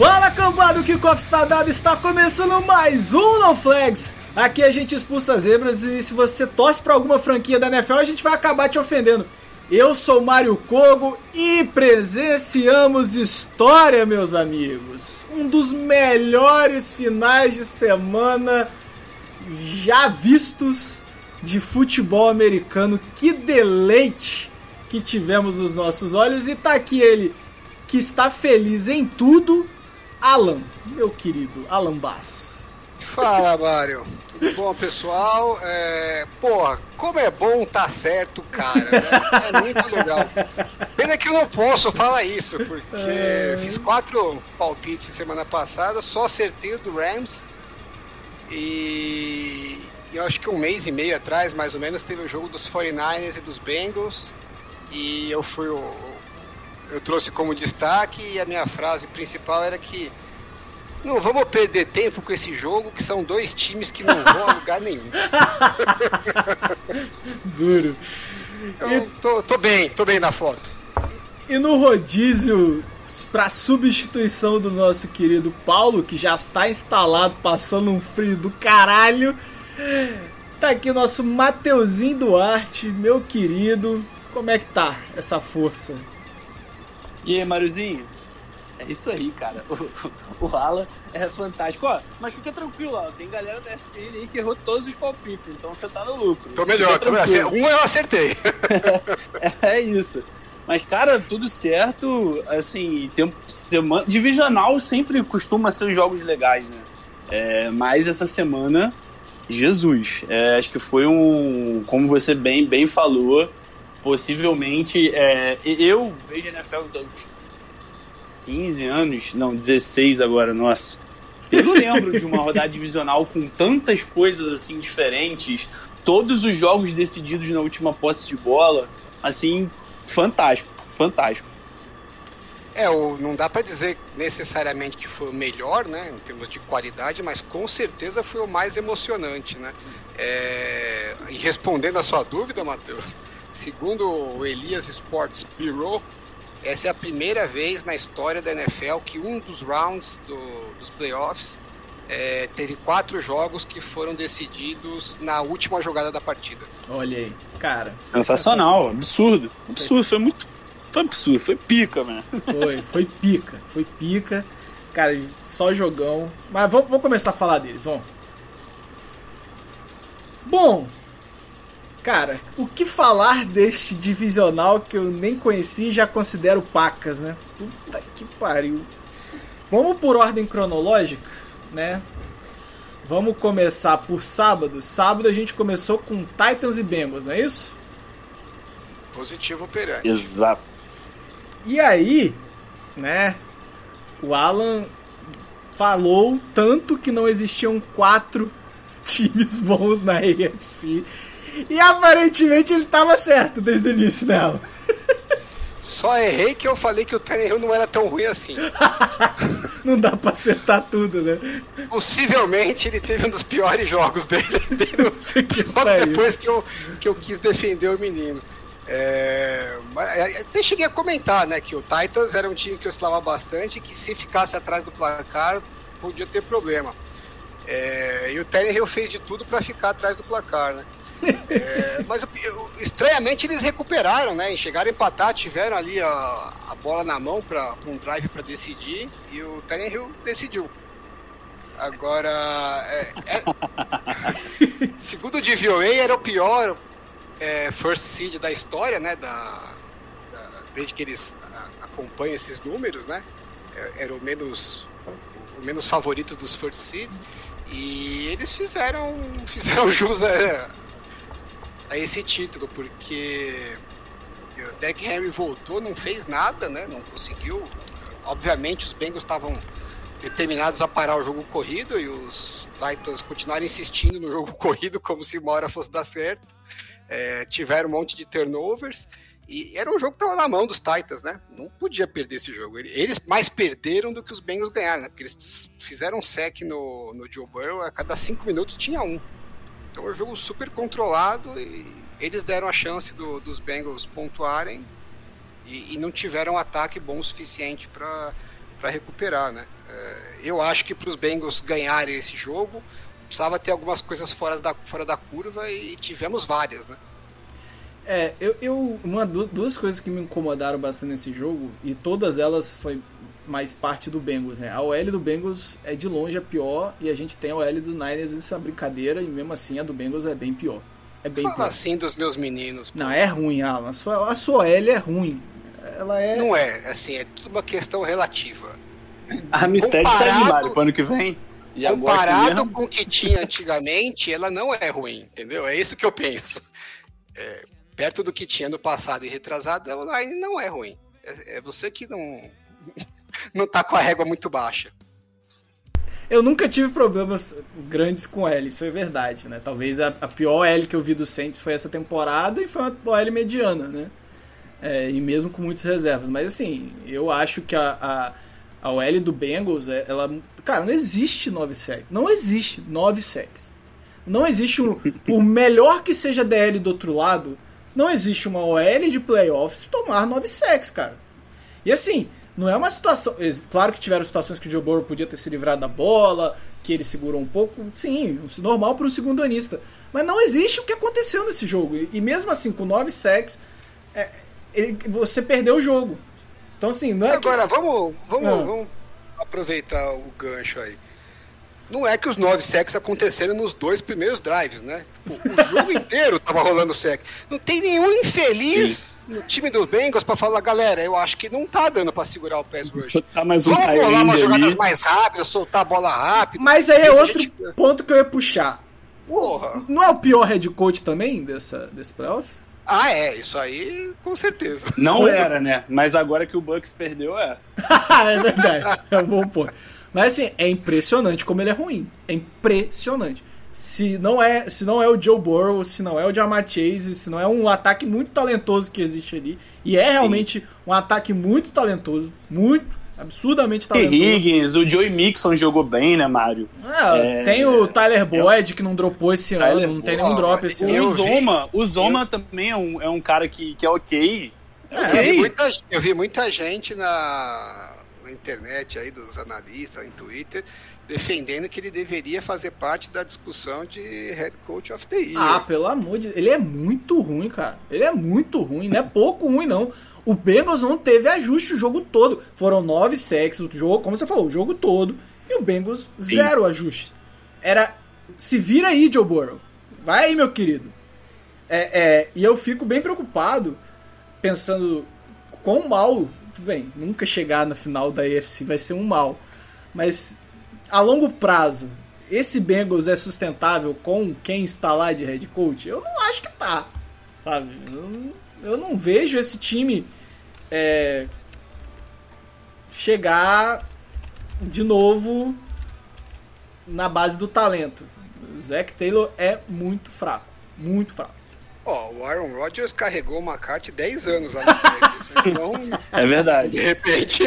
Fala cambado, o kickoff está dado, está começando mais um No Flags. Aqui a gente expulsa zebras e se você torce para alguma franquia da NFL, a gente vai acabar te ofendendo. Eu sou Mário Kogo e presenciamos história, meus amigos. Um dos melhores finais de semana já vistos de futebol americano. Que deleite que tivemos nos nossos olhos e tá aqui ele que está feliz em tudo, Alan, meu querido Alan Bass. Fala, Mário. Tudo bom, pessoal? É... Porra, como é bom tá certo, cara. Né? É muito legal. Pena que eu não posso falar isso, porque É. fiz quatro palpites semana passada, só acertei o do Rams. E eu acho que um mês e meio atrás, mais ou menos, teve o jogo dos 49ers e dos Bengals. E eu fui o. Eu trouxe como destaque e a minha frase principal era que não vamos perder tempo com esse jogo, que são dois times que não vão a lugar nenhum. Duro. Então, tô, tô bem, tô bem na foto. E no rodízio, para substituição do nosso querido Paulo, que já está instalado, passando um frio do caralho, tá aqui o nosso Mateuzinho Duarte, meu querido. Como é que tá essa força? E aí, Mariozinho? É isso aí, cara. O, o Alan é fantástico. Ó, mas fica tranquilo, ó. Tem galera da SPN aí que errou todos os palpites, então você tá no lucro. Tô melhor, tô melhor. Um eu acertei. É isso. Mas, cara, tudo certo. Assim, tempo, semana. Divisional sempre costuma ser os jogos legais, né? É, mas essa semana, Jesus. É, acho que foi um. Como você bem, bem falou, possivelmente. É, eu vejo NFL dos 15 anos, não, 16 agora, nossa. Eu não lembro de uma rodada divisional com tantas coisas assim diferentes, todos os jogos decididos na última posse de bola, assim, fantástico, fantástico. É, o, não dá pra dizer necessariamente que foi o melhor, né, em termos de qualidade, mas com certeza foi o mais emocionante, né. É, e respondendo a sua dúvida, Matheus, segundo o Elias Sports Bureau, essa é a primeira vez na história da NFL que um dos rounds do- dos playoffs é, teve quatro jogos que foram decididos na última jogada da partida. Olha aí, cara. Sensacional, absurdo, absurdo, foi muito, foi absurdo, foi pica, mano. Foi, foi pica, foi pica. Cara, só jogão. Mas vamos, vamos começar a falar deles, vamos. Bom, cara, o que falar deste divisional que eu nem conheci e já considero pacas, né? Puta que pariu. Vamos por ordem cronológica, né? Vamos começar por sábado. Sábado a gente começou com Titans e Bengals, não é isso? Positivo operante. Exato. E aí, né? O Alan falou tanto que não existiam quatro times bons na AFC. E aparentemente ele tava certo desde o início dela. Só errei que eu falei que o Tannehill não era tão ruim assim. Não dá pra acertar tudo, né? Possivelmente ele teve um dos piores jogos dele, dele Que logo pariu. depois que eu, que eu quis defender o menino. É, mas, é, até cheguei a comentar, né, que o Titans era um time que oscilava bastante e que se ficasse atrás do placar podia ter problema. É, e o Tannehill fez de tudo para ficar atrás do placar, né? É, mas estranhamente eles recuperaram, né? E chegaram a empatar, tiveram ali a, a bola na mão para um drive para decidir e o Tannehill decidiu. Agora, é, é- segundo o DVOA, era o pior é, first seed da história, né? Da, da- desde que eles acompanham esses números, né? É, Era o menos o menos favorito dos first seeds e eles fizeram fizeram jus a, a esse título porque o Henry voltou, não fez nada, né? Não conseguiu obviamente os Bengals estavam determinados a parar o jogo corrido e os Titans continuaram insistindo no jogo corrido como se uma hora fosse dar certo. É, tiveram um monte de turnovers e era um jogo que estava na mão dos Titans, né? Não podia perder esse jogo. Eles mais perderam do que os Bengals ganharam, né? Porque eles fizeram um sec no, no Joe Burrow, a cada cinco minutos tinha um. Então é um jogo super controlado e eles deram a chance do, dos Bengals pontuarem e, e, não tiveram ataque bom o suficiente para recuperar, né? É, eu acho que para os Bengals ganharem esse jogo, precisava ter algumas coisas fora da, fora da curva e tivemos várias, né? É, eu, eu uma duas coisas que me incomodaram bastante nesse jogo e todas elas foi mais parte do Bengals, né? A OL do Bengals é de longe a pior e a gente tem a OL do Niners nessa brincadeira e mesmo assim a do Bengals é bem pior. É bem Fala pior. assim dos meus meninos. Pô. Não, é ruim, Alan. A sua, a sua OL é ruim. Ela é. Não é, assim, é tudo uma questão relativa. A Amistad tá aí, Mário, pro ano que vem. Já comparado com o que tinha antigamente, ela não é ruim, entendeu? É isso que eu penso. É, perto do que tinha no passado e retrasado, a online não é ruim. É, é você que não, não tá com a régua muito baixa. Eu nunca tive problemas grandes com L, isso é verdade, né? Talvez a, a pior L que eu vi do Saints foi essa temporada e foi uma L mediana, né? É, e mesmo com muitas reservas. Mas assim, eu acho que a, a, a OL do Bengals, é, ela. Cara, não existe 9 sacks. Não existe 9 sacks. Não existe um. Por melhor que seja a DL do outro lado, não existe uma OL de playoffs tomar 9 sacks, cara. E assim, não é uma situação. Claro que tiveram situações que o Joe Burrow podia ter se livrado da bola, que ele segurou um pouco. Sim, normal para um segundo anista. Mas não existe o que aconteceu nesse jogo. E mesmo assim, com 9 sacks, é, ele, você perdeu o jogo. Então, assim, não é. Agora, que... vamos, vamos, ah. vamos aproveitar o gancho aí não é que os nove sacks aconteceram nos dois primeiros drives, né? O, o jogo inteiro tava rolando sec. Não tem nenhum infeliz Sim. No time dos Bengals para falar, galera, eu acho que não tá dando para segurar o pass rush. Tá mais um Vamos rolar umas jogadas ali. mais rápidas, soltar a bola rápido. Mas aí é outro gente... ponto que eu ia puxar. Porra. Não é o pior head coach também dessa, desse playoff? Ah, é, isso aí com certeza. Não era, né? Mas agora que o Bucks perdeu, é. é verdade. É um bom ponto. Mas assim, é impressionante como ele é ruim. É impressionante. Se não é, se não é o Joe Burrow, se não é o Jamar Chase, se não é um ataque muito talentoso que existe ali, e é realmente Sim. um ataque muito talentoso, muito absurdamente talentoso. Higgins, o Joey Mixon jogou bem, né, Mário? É, é... Tem o Tyler Boyd, que não dropou esse Tyler... ano, não tem nenhum drop esse ano. O Zoma, o Zoma eu... também é um, é um cara que, que é ok. É, okay. Eu, vi muita, eu vi muita gente na, na internet aí dos analistas, em Twitter, defendendo que ele deveria fazer parte da discussão de head coach of the year. Ah, pelo amor de Deus, ele é muito ruim, cara. Ele é muito ruim, não é pouco ruim não. O Bengals não teve ajuste o jogo todo. Foram nove sacks o jogo, como você falou, o jogo todo. E o Bengals Sim. zero ajuste. Era se vira aí, Joe Burrow. Vai aí, meu querido. É, é, e eu fico bem preocupado pensando quão mal tudo bem, nunca chegar na final da AFC vai ser um mal. Mas a longo prazo, esse Bengals é sustentável com quem está lá de head coach? Eu não acho que tá. Sabe? Eu, eu não vejo esse time é, chegar de novo na base do talento. O Zac Taylor é muito fraco. Muito fraco. Ó, o Aaron Rodgers carregou uma carta 10 anos lá na frente. Então, é verdade. De repente.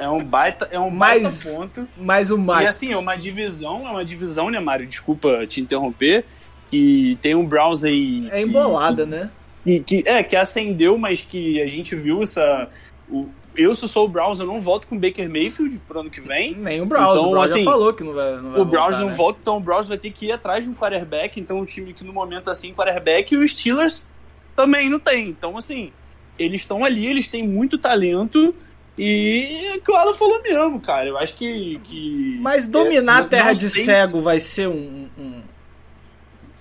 É um baita, é um mais, baita ponto. Mais um E assim, é uma divisão, é uma divisão, né, Mário? Desculpa te interromper. Que tem um Browns aí. É embolada, que, né? Que, que, é, que acendeu, mas que a gente viu essa. O, eu, se sou o Browns, eu não volto com o Baker Mayfield pro ano que vem. Nem o Browns, então, o Browns assim, já falou que não vai, não vai O Browns voltar, não né? volta, então o Browns vai ter que ir atrás de um quarterback. Então, um time que no momento assim, quarterback, e os Steelers também não tem. Então, assim, eles estão ali, eles têm muito talento. E é o que o Alan falou mesmo, cara. Eu acho que. que Mas dominar é, a terra de sei. cego vai ser um. um...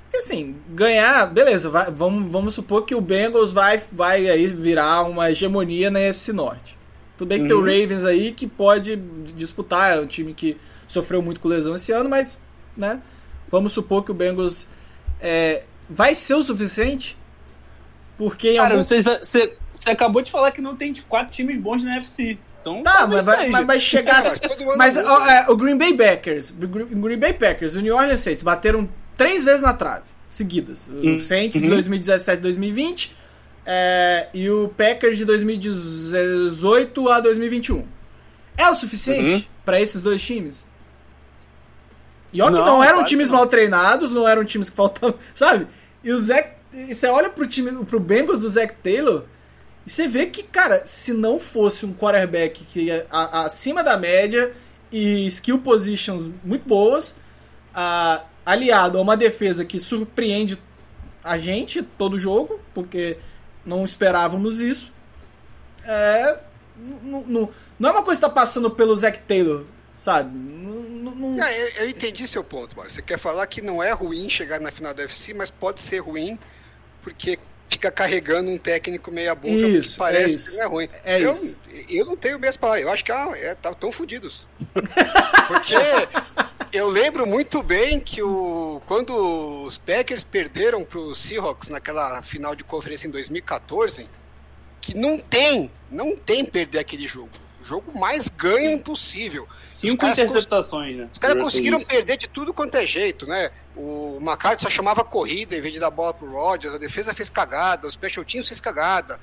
Porque assim, ganhar, beleza, vai, vamos, vamos supor que o Bengals vai, vai aí virar uma hegemonia na FC Norte. Tudo bem que uhum. tem o Ravens aí que pode disputar, é um time que sofreu muito com lesão esse ano, mas, né, vamos supor que o Bengals é, vai ser o suficiente? Porque em Cara, algum... você, você, você acabou de falar que não tem tipo, quatro times bons na UFC. Então, Tá, mas, vai, mas, mas chegar. Ano mas muda. ó, é, o Green Bay Packers, o Green Bay Packers e o New Orleans Saints bateram três vezes na trave, seguidas. O Saints de uhum. 2017 2020 é, e o Packers de 2018 a 2021. É o suficiente Uhum. pra esses dois times? E ó que Não, não eram times não. mal treinados, não eram times que faltavam, sabe? E o Zach, e você olha pro time, pro Bengals do Zach Taylor, e você vê que, cara, se não fosse um quarterback que é a- a- acima da média e skill positions muito boas, a- aliado a uma defesa que surpreende a gente todo jogo, porque não esperávamos isso, é, não, é uma coisa que tá passando pelo Zach Taylor, sabe? Ah, eu, eu entendi seu ponto, Mário. Você quer falar que não é ruim chegar na final do UFC, mas pode ser ruim porque fica carregando um técnico meia boca Isso, que parece é isso. que não é ruim. É eu, isso. eu não tenho mesmo palavra. Eu acho que ah, é, tá tão fodidos. Porque eu lembro muito bem que o, quando os Packers perderam para os Seahawks naquela final de conferência em 2014, que não tem, não tem perder aquele jogo. O jogo mais ganho impossível. Cinco interceptações, né? Os caras conseguiram perder de tudo quanto é jeito, né? O McCarthy só chamava corrida em vez de dar bola pro Rodgers, a defesa fez cagada, os special teams fez cagada.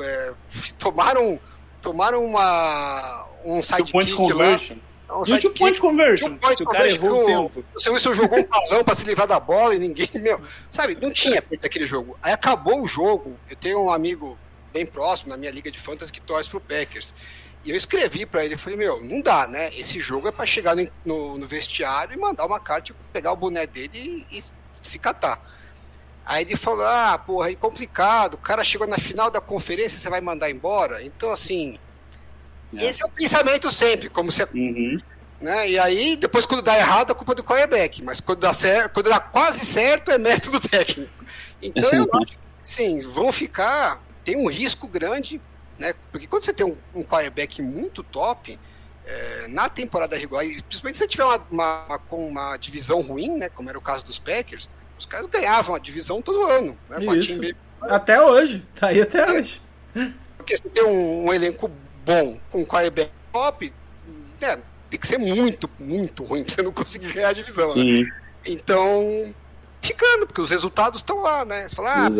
É, tomaram tomaram uma um sidekick point lá. conversion. um E o two sidekick, point conversion. point o cara errou o que o- tempo. O seu Wilson jogou um balão pra se livrar da bola e ninguém, meu, sabe, não tinha perto daquele jogo. Aí acabou o jogo. Eu tenho um amigo bem próximo na minha liga de fantasy que torce pro Packers. E eu escrevi pra ele, falei, meu, não dá, né? Esse jogo é pra chegar no, no- no vestiário e mandar uma carta, pegar o boné dele e, e se catar. Aí ele falou, ah, porra, é complicado, o cara chegou na final da conferência, você vai mandar embora? Então, assim, É. esse é o pensamento sempre, como se Uhum. né? E aí, depois quando dá errado, a culpa é do quarterback, mas quando dá certo, quando dá quase certo, é mérito do técnico. Então eu acho que sim, vão ficar, tem um risco grande, né? Porque quando você tem um, um quarterback muito top, é, na temporada regular, e principalmente se você tiver uma, uma, uma- com uma divisão ruim, né? Como era o caso dos Packers, os caras ganhavam a divisão todo ano, né? Isso. Até hoje, tá aí até hoje. porque se tem um, um elenco bom com um quarterback top, né, tem que ser muito, muito ruim pra você não conseguir ganhar a divisão. né? Sim, Então, ficando, porque os resultados estão lá, né? Você fala, ah,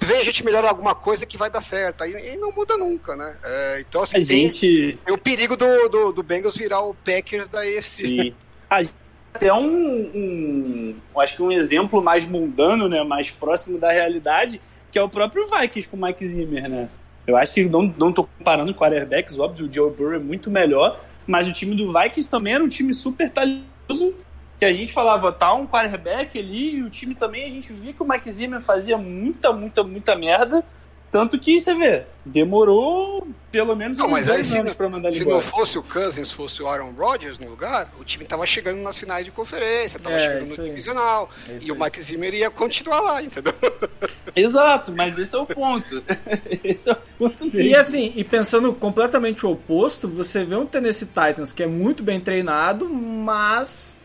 vem a gente melhorar alguma coisa que vai dar certo. Aí, aí não muda nunca, né? É, então, assim, A tem, gente. tem o perigo do, do, do Bengals virar o Packers da AFC. Sim. A gente até um, um. Acho que um exemplo mais mundano, né? Mais próximo da realidade, que é o próprio Vikings com o Mike Zimmer, né? Eu acho que não, não tô comparando quarterbacks, óbvio, o Joe Burrow é muito melhor, mas o time do Vikings também era um time super talentoso, que a gente falava, tá um quarterback ali, e o time também, a gente via que o Mike Zimmer fazia muita, muita, muita merda, tanto que, você vê, demorou pelo menos Não, uns mas aí se anos pra mandar ele Se embora. não fosse o Cousins, fosse o Aaron Rodgers no lugar, o time tava chegando nas finais de conferência, tava É, chegando isso no aí. divisional, É e o aí. Mike Zimmer ia continuar lá, entendeu? Exato, mas esse é o ponto. esse é o ponto mesmo. E assim, e pensando completamente o oposto, você vê um Tennessee Titans que é muito bem treinado, mas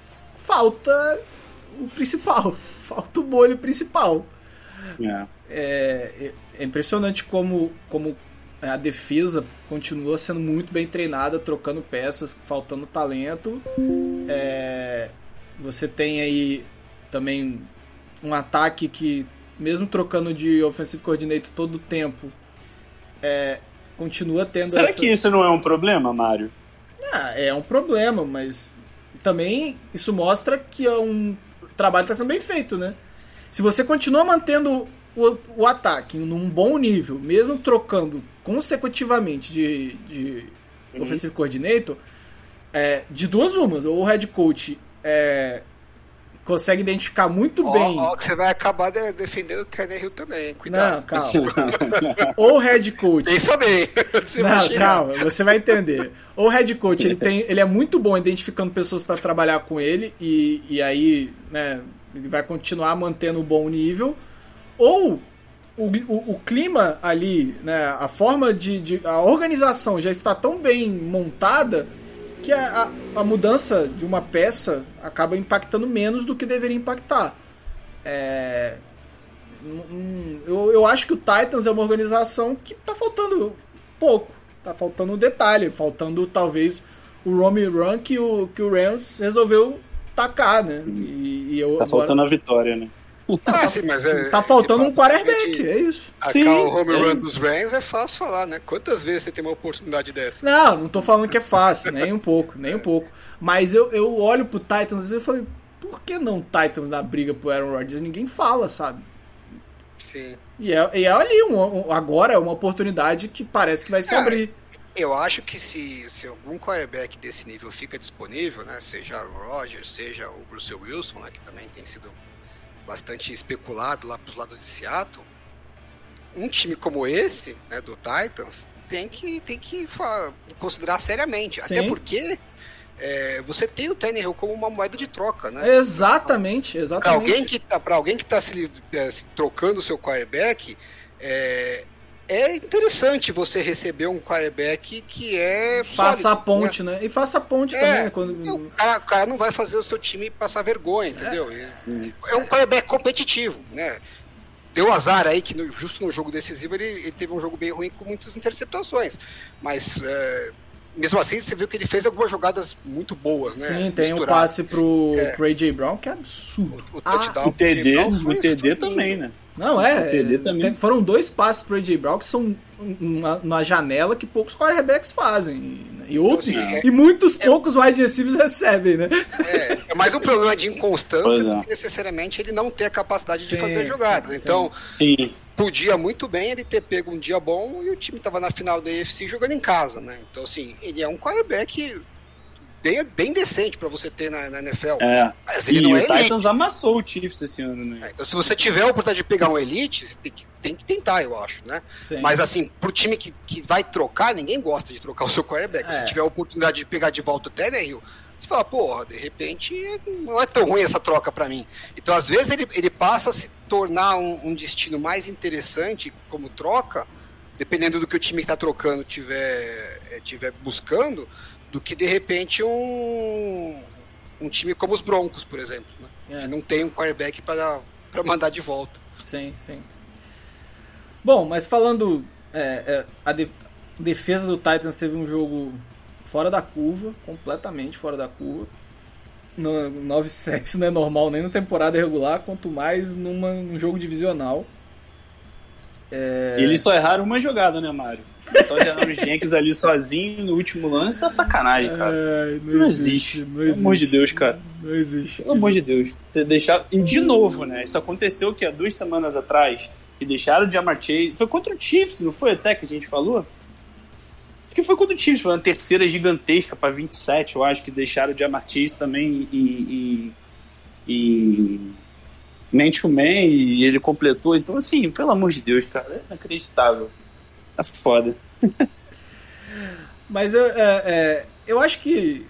falta o principal. Falta o molho principal. É. É, é impressionante como, como a defesa continua sendo muito bem treinada, trocando peças, faltando talento. É, você tem aí também um ataque que, mesmo trocando de offensive coordinator todo o tempo, é, continua tendo Será essa... que isso não é um problema, Mário? Ah, é um problema, mas também isso mostra que é um trabalho está sendo bem feito, né? Se você continua mantendo o, o ataque num bom nível, mesmo trocando consecutivamente de, de Uhum. offensive coordinator, é, de duas umas, ou o head coach é, consegue identificar muito Ó, bem, ó, que você vai acabar de- defendendo o Kenny Hill também, cuidado. não, calma, ou o head coach Pensa bem. Você não, chegar. calma, você vai entender. O head coach, ele, tem, ele é muito bom identificando pessoas para trabalhar com ele e, e aí, né, ele vai continuar mantendo o bom nível. Ou o, o, o clima ali, né, a forma de, de- a organização já está tão bem montada que a, a, a mudança de uma peça acaba impactando menos do que deveria impactar. É, eu, eu acho que o Titans é uma organização que tá faltando pouco. tá faltando um detalhe, faltando talvez o Romy Run que o, que o Rams resolveu tacar, né? E, e eu, tá agora... faltando a vitória, né? Ah, sim, mas é, tá faltando um quarterback, é isso. Sim, o home é run dos Rams é fácil falar, né? Quantas vezes você tem uma oportunidade dessa? Não, não tô falando que é fácil, nem um pouco, nem um pouco. Mas eu, eu olho pro Titans e eu falei, por que não Titans na briga pro Aaron Rodgers? Ninguém fala, sabe? Sim. E é, e é ali, um, um, agora é uma oportunidade que parece que vai se é, abrir. Eu acho que se, se algum quarterback desse nível fica disponível, né? Seja o Rodgers, seja o Bruce Wilson, né, que também tem sido bastante especulado lá para os lados de Seattle, um time como esse, né, do Titans, tem que, tem que considerar seriamente. Sim. Até porque é, você tem o Tannehill como uma moeda de troca, né? Exatamente, exatamente. Para alguém que está alguém que tá se, é, se trocando o seu quarterback, é, é interessante você receber um quarterback que é. Faça sólido, a ponte, né? né? E faça a ponte é, também. Né? Quando... O, cara, o cara não vai fazer o seu time passar vergonha, entendeu? É, é um quarterback competitivo, né? Deu azar aí que no, justo no jogo decisivo ele, ele, teve um jogo bem ruim com muitas interceptações. Mas é, mesmo assim, você viu que ele fez algumas jogadas muito boas, né? Sim, tem um passe pro, é. pro AJ Brown que é absurdo. O, o, ah, o TD, o TD também, né? Não, é. Tem, foram dois passes pro AJ Brown que são uma, uma, janela que poucos quarterbacks fazem. E, outros, então, assim, é, e muitos é, poucos wide receivers recebem, né? É, é mais um problema de inconstância do é. que necessariamente ele não ter a capacidade sim, de fazer jogadas. Sim, então, sim. podia muito bem ele ter pego um dia bom e o time estava na final da AFC jogando em casa, né? Então, assim, ele é um quarterback bem, bem decente para você ter na, na NFL. É. Mas ele e não é o elite. Titans amassou o Chiefs esse ano, né? É, então, se você tiver a oportunidade de pegar um elite, você tem que, tem que tentar, eu acho, né? Sim. Mas assim, pro time que, que vai trocar, ninguém gosta de trocar o seu quarterback. É. Se tiver a oportunidade de pegar de volta o Tannehill, você fala, porra, de repente não é tão ruim essa troca para mim. Então, às vezes, ele, ele passa a se tornar um, um destino mais interessante como troca, dependendo do que o time que tá trocando tiver, eh, tiver buscando, do que de repente um, um time como os Broncos, por exemplo, né? é. que não tem um quarterback para mandar de volta. Sim, sim. Bom, mas falando é, é, a de, defesa do Titans teve um jogo fora da curva, completamente fora da curva. No, 9 sacks não é normal nem na temporada regular, quanto mais numa, num jogo divisional. É... E eles só erraram uma jogada, né, Mário? Botar o Janoris Jenkins ali sozinho no último lance é sacanagem, cara. É, não, não, existe. existe. Não Pelo amor de Deus, cara. Não existe. Pelo amor de Deus. Você deixar. E de novo, né? Isso aconteceu que há duas semanas atrás. E deixaram o Jamar Chase. Foi contra o Chiefs, não foi até que a gente falou? Acho que foi contra o Chiefs. Foi uma terceira gigantesca para 27, eu acho, que deixaram o Jamar Chase também e. e, e man to man e ele completou. Então, assim, pelo amor de Deus, cara, é inacreditável. Tá foda. Mas eu, é, é, eu acho que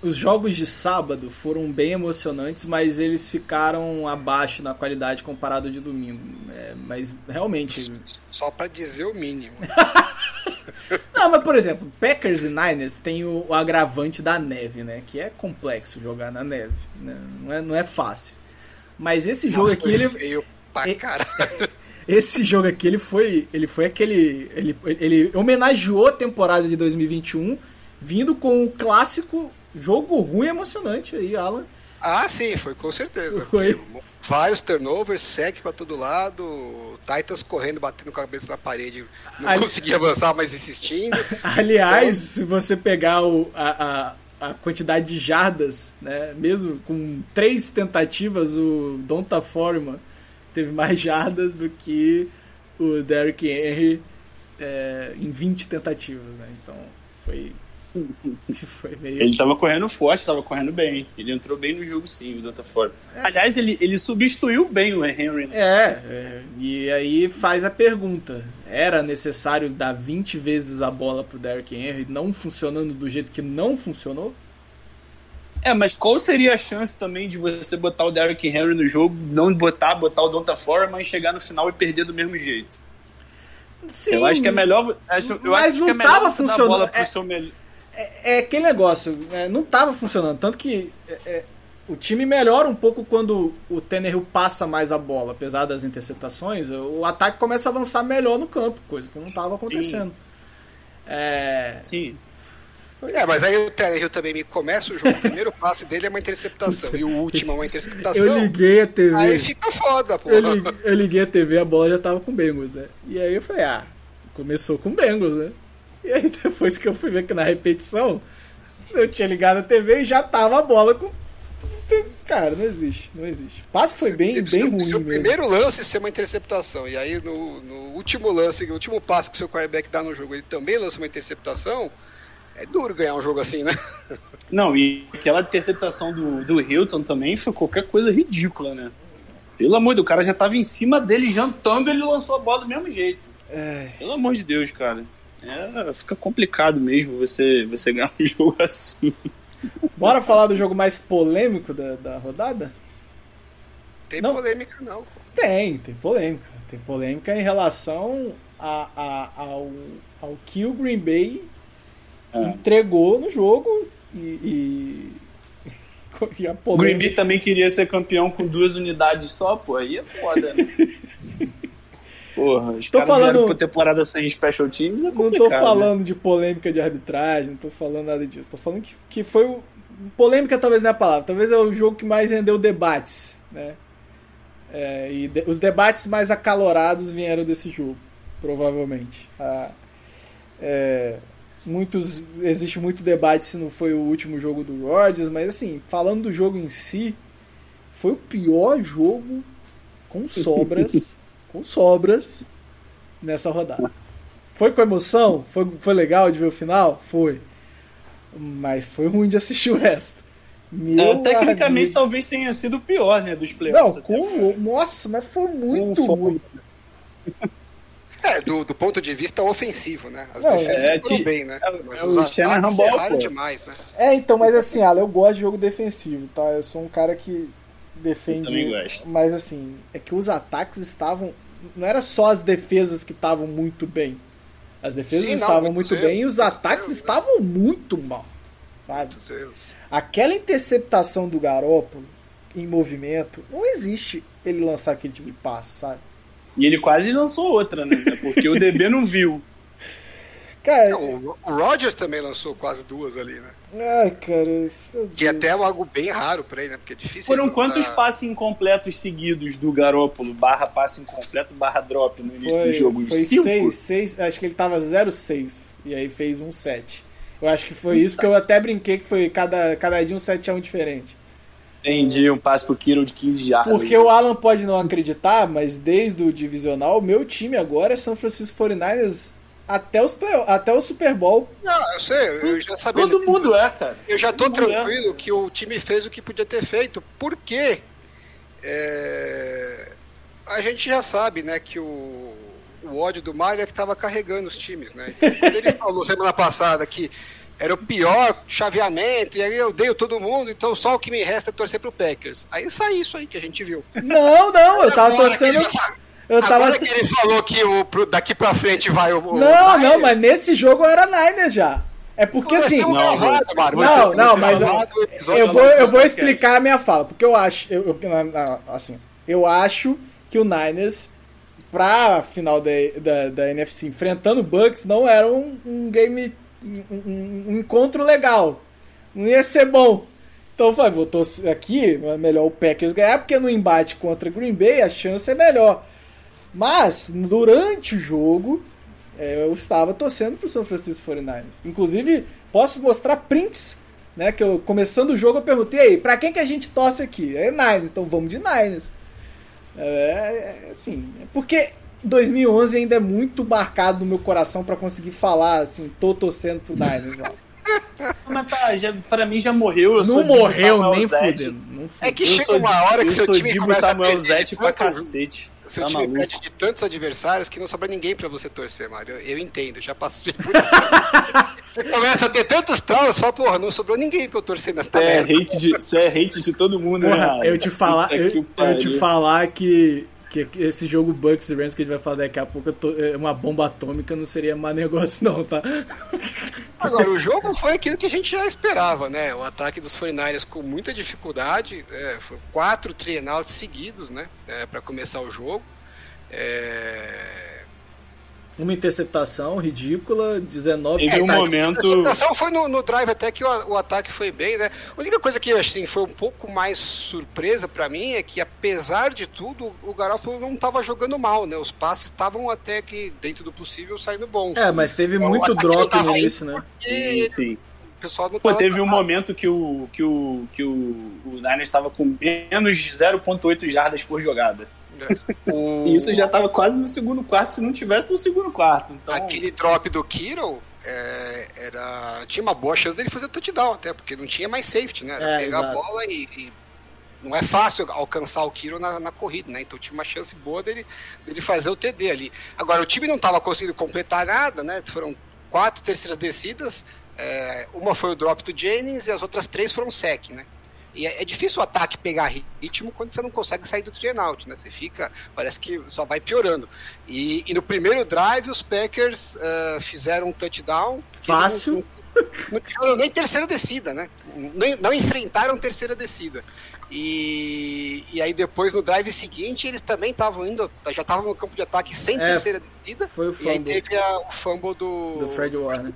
os jogos de sábado foram bem emocionantes, mas eles ficaram abaixo na qualidade comparado de domingo. É, mas realmente. Só para dizer o mínimo. Não, mas por exemplo, Packers e Niners tem o, o, agravante da neve, né? Que é complexo jogar na neve. Né? Não, é, não é fácil. Mas esse jogo Não, aqui, ele. Feio pra caralho. Esse jogo aqui, ele foi, ele foi aquele. Ele, ele homenageou a temporada de 2021, vindo com o clássico jogo ruim emocionante aí, Alan. Ah, sim, foi com certeza. Foi. Vários turnovers, sec pra todo lado, Titans correndo, batendo com a cabeça na parede, não Ali... conseguia avançar, mas insistindo. Aliás, então... se você pegar o, a, a, a, quantidade de jardas, né, mesmo com três tentativas, o Donta Foreman teve mais jardas do que o Derrick Henry é, em 20 tentativas, né? Então foi. foi meio... Ele tava correndo forte, tava correndo bem. Ele entrou bem no jogo, sim, de outra forma. É. Aliás, ele, ele substituiu bem o Henry. Né? É, é, e aí faz a pergunta: era necessário dar 20 vezes a bola pro Derrick Henry, não funcionando do jeito que não funcionou? É, mas qual seria a chance também de você botar o Derrick Henry no jogo, não botar, botar o Donta Foreman e chegar no final e perder do mesmo jeito? Sim, eu acho que é melhor. Acho, eu mas acho não que é melhor tava funcionando. É, seu é, é, aquele negócio, é, não tava funcionando. Tanto que é, é, o time melhora um pouco quando o Tannehill passa mais a bola, apesar das interceptações. O ataque começa a avançar melhor no campo, coisa que não tava acontecendo. Sim. É... Sim. É, mas aí o Tannehill também me começa o jogo. O primeiro passe dele é uma interceptação e o último é uma interceptação. Eu liguei a TV. Aí fica foda, pô. Eu liguei, eu liguei a TV, a bola já tava com Bengals, né? E aí eu falei, ah, começou com Bengals, né? E aí depois que eu fui ver que na repetição, eu tinha ligado a TV e já tava a bola com. Cara, não existe, não existe. O passe foi bem, bem ruim. Seu mesmo. primeiro lance ser uma interceptação, e aí no, no último lance, no último passe que seu quarterback dá no jogo, ele também lança uma interceptação. É duro ganhar um jogo assim, né? Não, e aquela interceptação do, do Hilton também foi qualquer coisa ridícula, né? Pelo amor de Deus, o cara já tava em cima dele jantando e ele lançou a bola do mesmo jeito. É, Pelo amor de Deus, cara. É, fica complicado mesmo você, você ganhar um jogo assim. Bora falar do jogo mais polêmico da, da rodada? Tem Não. polêmica, não. Tem, tem polêmica. Tem polêmica em relação a, a- ao, ao que o Green Bay É. entregou no jogo e, e, e a O Green polêmica. Bay também queria ser campeão com duas unidades só, pô, aí é foda, né? Porra, os Tô falando- temporada sem special teams, é Não tô né? falando de polêmica de arbitragem, não tô falando nada disso. Tô falando que, que foi o. Polêmica talvez não é a palavra, talvez é o jogo que mais rendeu debates, né? É, e de- os debates mais acalorados vieram desse jogo, provavelmente. Ah, é, muitos, existe muito debate se não foi o último jogo do Rodgers, mas assim, falando do jogo em si, foi o pior jogo com sobras, com sobras nessa rodada. Foi com emoção? Foi, foi legal de ver o final? Foi. Mas foi ruim de assistir o resto. Meu É, tecnicamente amigo. talvez tenha sido o pior, né, dos Não, playoffs. até. com, nossa, mas foi muito Com ruim. É, do, do ponto de vista ofensivo, né? As Não, defesas é, foram bem, né? é Mas é os ataques erraram pô. demais, né? É, então, mas assim, Alan, eu gosto de jogo defensivo, tá? Eu sou um cara que defende. Eu também gosto. Mas assim, é que os ataques estavam. Não era só as defesas que estavam muito bem. As defesas Sim, não, estavam muitos muito bem e os ataques né? estavam muito mal. Sabe? Aquela interceptação do Garópolo em movimento, não existe ele lançar aquele tipo de passe, sabe? E ele quase lançou outra, né? Porque o DB não viu. Cara, Não, o Rodgers também lançou quase duas ali, né? ai, cara. Que até é algo bem raro pra ele, né? Porque é difícil. Foram quantos passes incompletos seguidos do Garópolo? Barra passe incompleto, barra drop no início Foi, do jogo? Foi cinco? 6, 6, acho que ele tava 0,6 e aí fez um 7. Eu acho que foi isso, porque eu até brinquei que foi cada, cada dia um 7 a 1 diferente. Entendi, um passe pro Kiro de 15 jardas. Porque o Alan pode não acreditar, mas desde o divisional, o meu time agora é São Francisco 49ers até, os play, até o Super Bowl. Não, eu sei, eu já sabia. Todo mundo é, cara. Eu já tô Todo é. tranquilo que o time fez o que podia ter feito, porque é, a gente já sabe, né, que o, o ódio do Mário é que tava carregando os times, né? Então, quando ele falou semana passada que era o pior chaveamento, e aí eu odeio todo mundo, então só o que me resta é torcer pro Packers. Aí sai isso aí que a gente viu. Não, não, eu tava torcendo. Eu tava. Agora que ele falou que o, pro- daqui pra frente vai o. o Não, não, mas nesse jogo eu era Niners já. É porque assim. Não, Não, gravado, Mário. Não, Você- não, você mas eu, gravado episódio eu vou, eu vou explicar a minha fala, porque eu acho, eu, eu- assim, eu acho que o Niners pra final da, da, da NFC enfrentando o Bucks não era um, um game, um, um- encontro legal, não ia ser bom. Então vou torcer aqui, é melhor o Packers ganhar, porque no embate contra Green Bay a chance é melhor. Mas, durante o jogo, é, eu estava torcendo pro São Francisco 49ers. Inclusive, posso mostrar prints, né? Que eu, começando o jogo, eu perguntei, aí, pra quem que a gente torce aqui? É Niners, então vamos de Niners. É, é, assim, é porque 2011 ainda é muito marcado no meu coração pra conseguir falar, assim, tô torcendo pro Niners. ó. Mas tá, já, pra mim já morreu. Eu sou Não morreu Samuel nem fudendo. É que chega uma hora que eu seu sou time a Samuel Zete pra cacete. Seu Tá time maluco. perde de tantos adversários que não sobra ninguém pra você torcer, Mário. Eu, eu entendo, já passei por isso. Você começa a ter tantos traumas, fala, porra, não sobrou ninguém pra eu torcer nessa é, merda. você é hate de todo mundo, né? Porra, Raio? eu te falar, eu, te falar que, que esse jogo Bucks e Rams que a gente vai falar daqui a pouco, tô- é uma bomba atômica não seria má negócio não, tá? Agora, o jogo foi aquilo que a gente já esperava, né? O ataque dos 49ers com muita dificuldade, é, foi quatro outs seguidos, né? É, para começar o jogo. É, Uma interceptação ridícula, 19 Teve um momento- A interceptação foi no, no drive até que o, o ataque foi bem, né? A única coisa que assim, foi um pouco mais surpresa pra mim é que, apesar de tudo, o Garoppolo não tava jogando mal, né? Os passes estavam até que, dentro do possível, saindo bons. É, mas teve O muito drop no início, né? porque Sim, sim. o pessoal não Pô, tava teve um momento que o, que o, que o, o Niners estava com menos 0.8 jardas por jogada. O- E isso já tava quase no segundo quarto, se não tivesse no segundo quarto. Então, Aquele drop do Kittle é, era, tinha uma boa chance dele fazer touchdown, até, porque não tinha mais safety, né? Era É, pegar a exato. bola e, e não é fácil alcançar o Kittle na, na corrida, né? Então tinha uma chance boa dele, dele fazer o TD ali. Agora, o time não estava conseguindo completar nada, né? Foram quatro terceiras descidas, é, uma foi o drop do Jennings e as outras três foram sec, né? E é, é difícil o ataque pegar ritmo quando você não consegue sair do three and out, né? Você fica, parece que só vai piorando. E, e no primeiro drive, os Packers ah, fizeram um touchdown. Fácil. Não, não tiveram nem terceira descida, né? Nem, não enfrentaram terceira descida. E, e aí depois, no drive seguinte, eles também estavam indo, já estavam no campo de ataque sem É, terceira descida. Foi o E aí fumble teve a- o fumble do, do Fred Warner.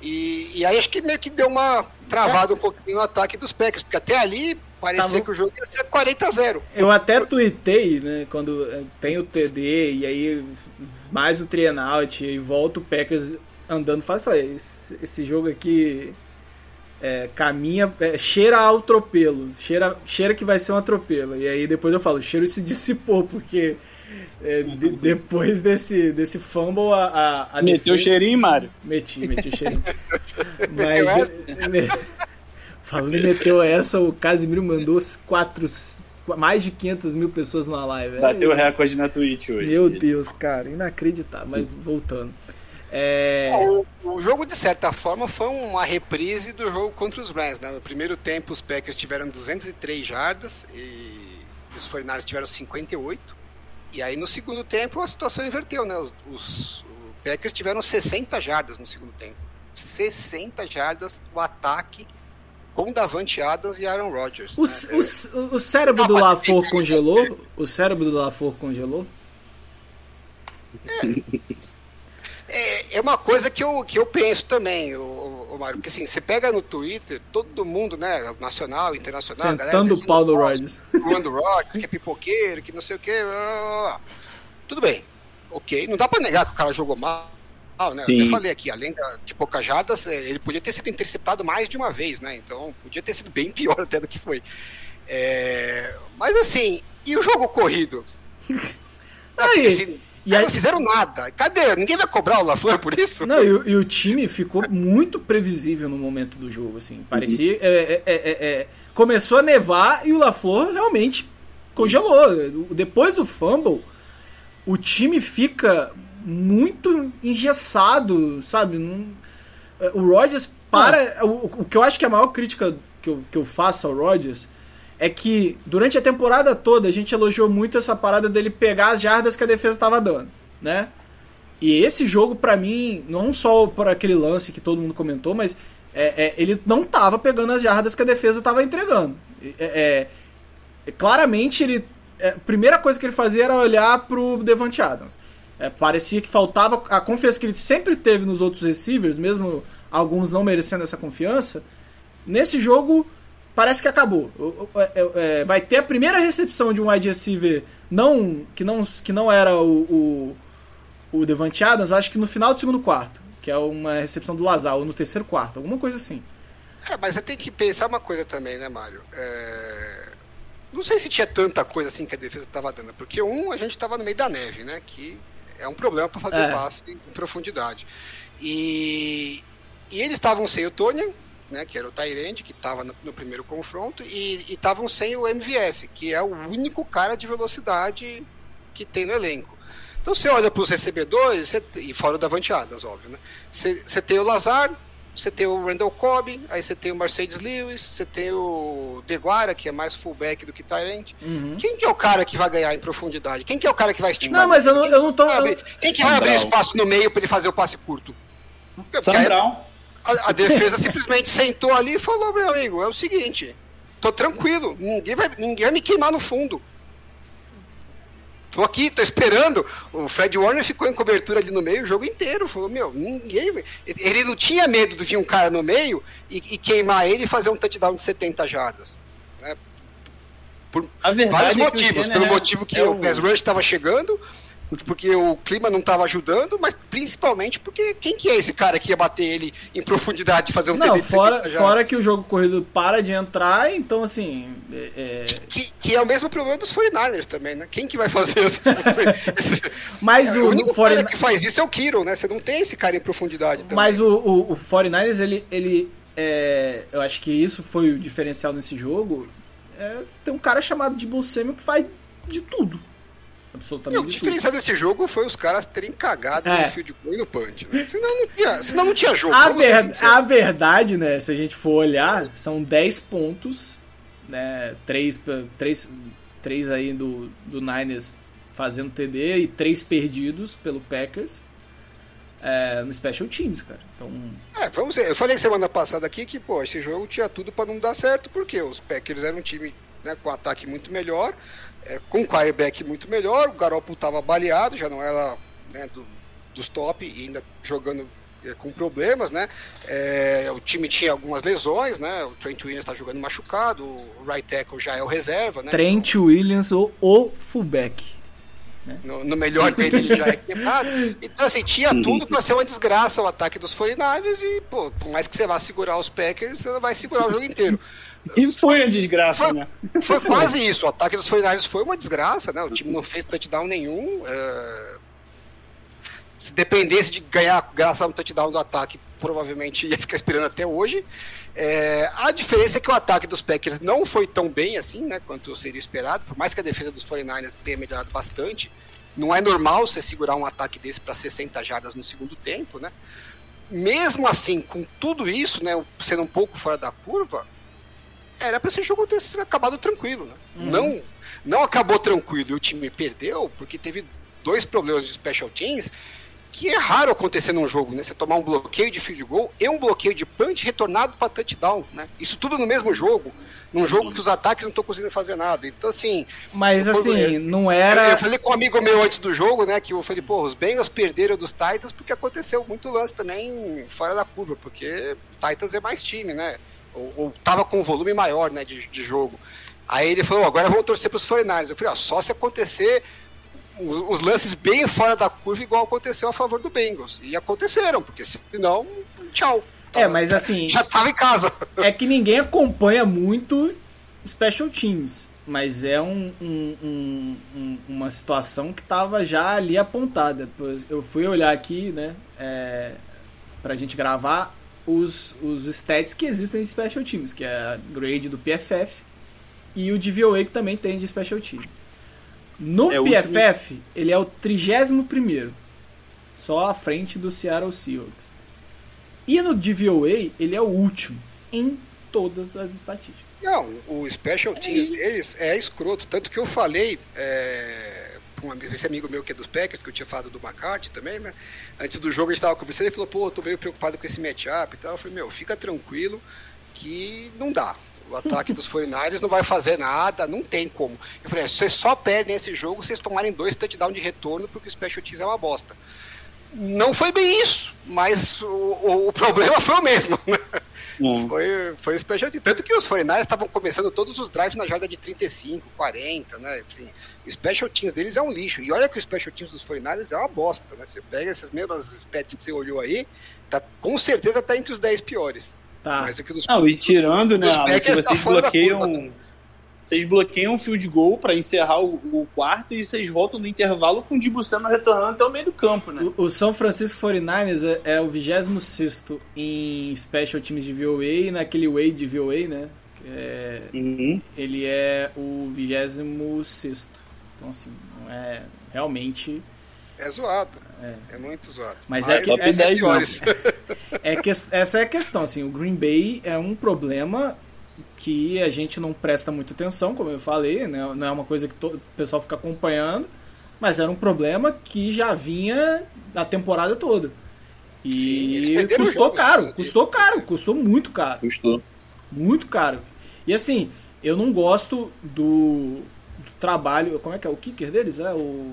E, e aí acho que meio que deu uma travada um pouquinho no ataque dos Packers, porque até ali parecia Tava- que o jogo ia ser 40 a 0. Eu até tuitei, né, quando eh, tem o TD e aí mais o Trienout e volta o Packers andando fácil, falei, esse, esse jogo aqui é, caminha, é, cheira ao atropelo, cheira, cheira que vai ser um atropelo. E aí depois eu falo, o cheiro se dissipou, porque é, de- depois desse, desse fumble a, a, a meteu o defesa- cheirinho, Mário. Meti, meti o cheirinho. Mas. ele- Falando em meteu essa, o Casimiro mandou quatro, mais de 500 mil pessoas na live. É, Bateu o recorde na Twitch hoje. Meu Deus, cara, inacreditável. Mas voltando. É, O, o jogo, de certa forma, foi uma reprise do jogo contra os Rams. Né? No primeiro tempo, os Packers tiveram 203 jardas e os 49ers tiveram 58. E aí, no segundo tempo, a situação inverteu. Né? Os, os- Packers tiveram 60 jardas no segundo tempo. 60 jardas o ataque com Davante Adams e Aaron Rodgers. o, né? o, o cérebro do Ah, mas- LaFleur congelou? O cérebro do LaFleur congelou? É, é uma coisa que eu, que eu penso também, o, o, Mário, porque assim, você pega no Twitter, todo mundo, né, nacional, internacional, Sentando o pau no Rodgers. Rodgers, Rodgers, que é pipoqueiro, que não sei o que, tudo bem, ok, não dá pra negar que o cara jogou mal, né, eu até falei aqui, além da- de poucas jardas, eh, ele podia ter sido interceptado mais de uma vez, né, então podia ter sido bem pior até do que foi. É, mas assim, e o jogo corrido? É, porque, Aí, assim, e aí- não fizeram nada. Cadê? Ninguém vai cobrar o LaFleur por isso? Não, e, o- e o time ficou muito previsível no momento do jogo, assim. Parecia. é, é, é, começou a nevar e o LaFleur realmente congelou. Depois do fumble, o time fica muito engessado, sabe? O Rodgers para. O, o que eu acho que é a maior crítica que eu, que eu faço ao Rodgers é que durante a temporada toda a gente elogiou muito essa parada dele pegar as jardas que a defesa estava dando, né? E esse jogo, pra mim, não só por aquele lance que todo mundo comentou, mas é, é, ele não tava pegando as jardas que a defesa tava entregando. É, é, claramente, ele. é, a primeira coisa que ele fazia era olhar pro Devante Adams. É, parecia que faltava a confiança que ele sempre teve nos outros receivers, mesmo alguns não merecendo essa confiança. Nesse jogo, parece que acabou. O- é, é, vai ter a primeira recepção de um wide receiver não, que, não, que não era o, o o Devante Adams, acho que no final do segundo quarto, que é uma recepção do Lazar, ou no terceiro quarto, alguma coisa assim. É, mas você tem que pensar uma coisa também, né, Mário? É, Não sei se tinha tanta coisa assim que a defesa estava dando, porque um, a gente estava no meio da neve, né? Que é um problema para fazer É. passe em profundidade. E, e eles estavam sem o Tony, né? Que era o Tyrande, que estava no, no primeiro confronto, e estavam sem o MVS, que é o único cara de velocidade que tem no elenco. Então você olha para os recebedores, você- e fora o Davante Adams, óbvio, né? Você, você tem o Lazar, você tem o Randall Cobb, aí você tem o Mercedes Lewis, você tem o Deguara, que é mais fullback do que Tyrant. Quem que é o cara que vai ganhar em profundidade? Quem que é o cara que vai estimular? Não, mas eu não, eu não tô. Quem, vai eu- abrir- quem que vai abrir espaço no meio para ele fazer o passe curto? Sam Brown. A, a defesa simplesmente sentou ali e falou, meu amigo, é o seguinte, tô tranquilo, ninguém vai, ninguém vai me queimar no fundo. tô aqui, tô esperando. O Fred Warner ficou em cobertura ali no meio o jogo inteiro. Falou, meu, ninguém. Ele não tinha medo de vir um cara no meio e, e queimar ele e fazer um touchdown de 70 jardas. Né? Por vários é motivos. Pelo motivo que é o pass rush estava chegando, porque o clima não estava ajudando, mas principalmente porque quem que é esse cara que ia bater ele em profundidade fazer um Não, fora, fora que o jogo corrido para de entrar, então assim... É... Que, que, é o mesmo problema dos 49ers também, né? Quem que vai fazer isso? mas o, o único 49... cara que faz isso é o Kiro, né? Você não tem esse cara em profundidade também. Mas o, o, o 49ers, ele... ele é... eu acho que isso foi o diferencial nesse jogo. É, tem um cara chamado de Samuel que faz de tudo absolutamente. o diferencial desse jogo foi os caras terem cagado é. no field goal e no punch. Né? Senão, não tinha, senão não tinha jogo. A, ver, a verdade, né, se a gente for olhar, são 10 pontos, né, 3, 3, 3 aí do, do Niners fazendo TD e 3 perdidos pelo Packers. É, no Special Teams, cara. Então. É, vamos ver. Eu falei semana passada aqui que, pô, esse jogo tinha tudo para não dar certo, porque os Packers eram um time né, com ataque muito melhor é, com quarterback muito melhor, o Garoppolo estava baleado, já não era né, do, dos top e ainda jogando é, com problemas, né? É, o time tinha algumas lesões, né? O Trent Williams está jogando machucado, o right tackle já é o reserva, né? Trent Williams, o, o fullback. Né? No, no, melhor dele ele já é quebrado. Então, assim, tinha tudo para ser uma desgraça o ataque dos 49ers e, pô, por mais que você vá segurar os Packers, você não vai segurar o jogo inteiro. E foi uma desgraça, foi, né? Foi quase isso. O ataque dos 49 foi uma desgraça, né? O time não fez touchdown nenhum. É... Se dependesse de ganhar graças a um touchdown do ataque, provavelmente ia ficar esperando até hoje. É... A diferença é que o ataque dos Packers não foi tão bem assim, né? Quanto seria esperado. Por mais que a defesa dos 49ers tenha melhorado bastante, não é normal você segurar um ataque desse para 60 jardas no segundo tempo, né? Mesmo assim, com tudo isso, né, sendo um pouco fora da curva, era para esse jogo ter acabado tranquilo, né? Uhum. Não, não acabou tranquilo e o time perdeu porque teve dois problemas de special teams que é raro acontecer num jogo, né? Você tomar um bloqueio de field goal e um bloqueio de punch retornado para touchdown, né? Isso tudo no mesmo jogo, num jogo que os ataques não estão conseguindo fazer nada. Então, assim. Mas, assim, eu, não era. Eu, eu, falei com um amigo meu antes do jogo, né? Que eu falei, pô, os Bengals perderam dos Titans porque aconteceu muito lance também fora da curva, porque Titans é mais time, né? Ou, ou tava com um volume maior né, de, de jogo. Aí ele falou, agora vamos torcer para os Foreigners. Eu falei, ó, só se acontecer os, lances bem fora da curva, igual aconteceu a favor do Bengals. E aconteceram, porque senão, tchau. É, mas assim. Já tava em casa. É que ninguém acompanha muito Special Teams. Mas é um, um, um, uma situação que tava já ali apontada. Eu fui olhar aqui, né? É, pra gente gravar os, os stats que existem em Special Teams, que é a grade do PFF e o DVOA que também tem de Special Teams. No é PFF, último... ele é o 31 só à frente do Seattle Seahawks. E no DVOA, ele é o último em todas as estatísticas. Não, o Special Teams é deles é escroto. Tanto que eu falei é, com esse amigo meu que é dos Packers, que eu tinha falado do McCarthy também, né? Antes do jogo a gente estava conversando, ele falou, pô, tô meio preocupado com esse matchup e tal. Eu falei, meu, fica tranquilo que não dá. O ataque dos 49 não vai fazer nada, não tem como. Eu falei, é, vocês só perdem esse jogo se vocês tomarem dois touchdowns de retorno, porque o Special Teams é uma bosta. Não foi bem isso, mas o, o, o problema foi o mesmo. Né? Uhum. Foi, foi Special Teams. Tanto que os 49 estavam começando todos os drives na jarda de 35, 40, né? Assim, o Special Teams deles é um lixo. E olha que o Special Teams dos 49 é uma bosta, né? Você pega essas mesmas stats que você olhou aí, tá, com certeza tá entre os 10 piores. Tá. Mas aqui dos, Não, e tirando, né, que vocês tá bloqueiam... Vocês bloqueiam o field goal para encerrar o, o, quarto e vocês voltam no intervalo com o Dibussano retornando até o meio do campo, né? O, o São Francisco 49ers é, é o 26 em Special Teams de VOA e naquele way de VOA, né? É, uhum. Ele é o 26. Então, assim, não é realmente. É zoado. É, é muito zoado. Mas, Mas é que, essa, é, é que essa é a questão, assim, o Green Bay é um problema que a gente não presta muita atenção, como eu falei, né? não é uma coisa que o pessoal fica acompanhando, mas era um problema que já vinha da temporada toda. E Sim, custou caro, custou caro, custou muito caro. Custou. Muito caro. E assim, eu não gosto do trabalho. Como é que é? O kicker deles? É o.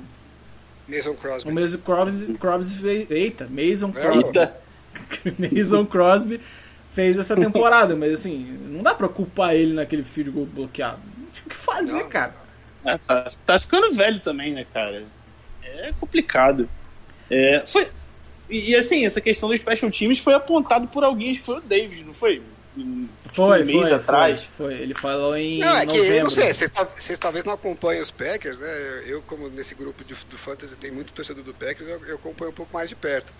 Mason Crosby. O Mason Crosby, Crosby. Eita, Mason É, Crosby. Mason Crosby fez essa temporada, mas assim, não dá pra culpar ele naquele field goal bloqueado. Não tinha o que fazer, Não. cara. É, tá, tá ficando velho também, né, cara? É complicado. É, foi, e, e, assim, essa questão dos special teams foi apontado por alguém, acho que foi o Davis, não foi? Um, Foi, um mês foi, atrás. foi, foi. Ele falou em Não, é que novembro. eu não sei, vocês, tal- vocês talvez não acompanhem os Packers, né? Eu, como nesse grupo de, do Fantasy tem muito torcedor do Packers, eu, eu acompanho um pouco mais de perto.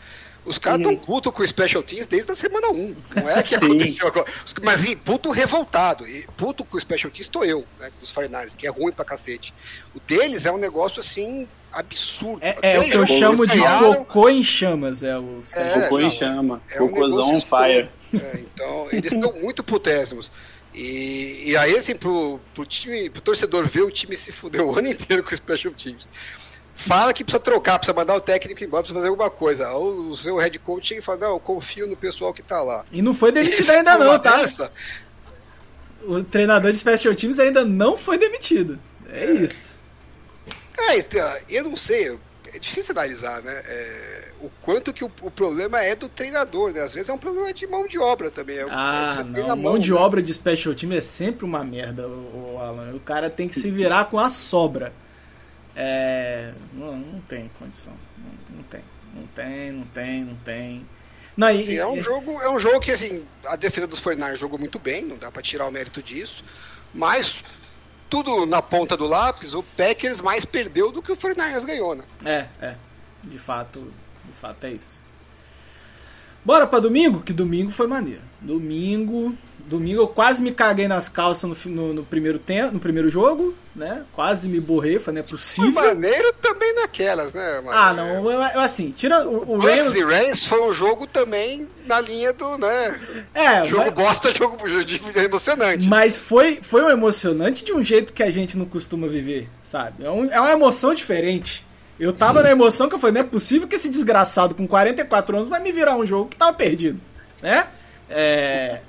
Os caras Uhum. estão putos com o Special Teams desde a semana 1. Não é que aconteceu agora. Mas e, puto revoltado. E puto com o Special Teams estou eu, né? Dos 49ers, que é ruim pra cacete. O deles é um negócio assim absurdo. É, é o que eu chamo de cocô em chamas, é o. É, Cocô em chama. é um Cocôzão fire. É, então, eles estão muito putésimos. E, e aí, assim, pro, pro time, pro torcedor ver o time se fuder o ano inteiro com os Special Teams. Fala que precisa trocar, precisa mandar o técnico embora, precisa fazer alguma coisa. O, o seu head coach chega e fala, não, eu confio no pessoal que tá lá. E não foi demitido E ainda não, tá? dessa, O treinador de Special Teams ainda não foi demitido. É isso. É, então, eu não sei, é difícil analisar, né? É, o quanto que o, o problema é do treinador, né? Às vezes é um problema de mão de obra também. É, Ah, não. na Mão de né? obra de Special Team é sempre uma merda, o, o Alan. O cara tem que se virar com a sobra. É. Não, não tem condição. Não, não tem. Não tem, não tem, não tem. Não, e- Assim, é um jogo, é um jogo que assim, a defesa dos 49ers jogou muito bem, não dá pra tirar o mérito disso, mas tudo na ponta do lápis, o Packers mais perdeu do que o 49ers ganhou, né? É, é. De fato, de fato é isso. Bora pra domingo? Que domingo foi maneiro. Domingo. Domingo eu quase me caguei nas calças no, no, no primeiro tempo, no primeiro jogo, né? Quase me borrei, falei, não é Foi possível. maneiro também naquelas, né? Mas, Ah, não, eu, eu, assim, tira o, o Rams. e Rams foi um jogo também na linha do, né? É, Jogo mas, bosta, jogo de- emocionante. mas foi, foi um emocionante de um jeito que a gente não costuma viver, sabe? É, um- é uma emoção diferente. Eu tava na emoção que eu falei, não é possível que esse desgraçado com 44 anos vai me virar um jogo que tava perdido, né? É,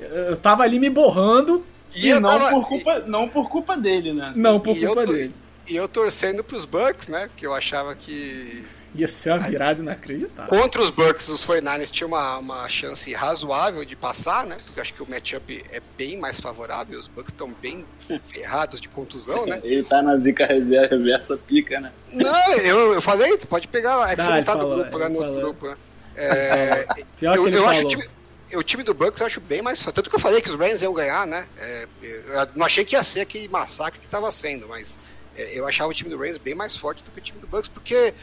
eu tava ali me borrando, E, eu não, tava- por culpa, não por culpa dele, né? não por E eu culpa tô- dele. E eu torcendo pros Bucks, né? Porque eu achava que Ia ser uma virada inacreditável. Contra os Bucks, os 49ers tinham uma, uma chance razoável de passar, né? Porque eu acho que o matchup é bem mais favorável. Os Bucks estão bem ferrados de contusão, né? Ele tá na zica reserva, reversa pica, né? Não, eu, eu falei, tu pode pegar lá. É que Ah, você não tá falou, no grupo, né? No outro falou. grupo, né? É, Pior eu que ele eu acho o falou. time, o time do Bucks eu acho bem mais forte. Tanto que eu falei que os Rams iam ganhar, né? É, eu não achei que ia ser aquele massacre que tava sendo, mas é, eu achava o time do Rams bem mais forte do que o time do Bucks, porque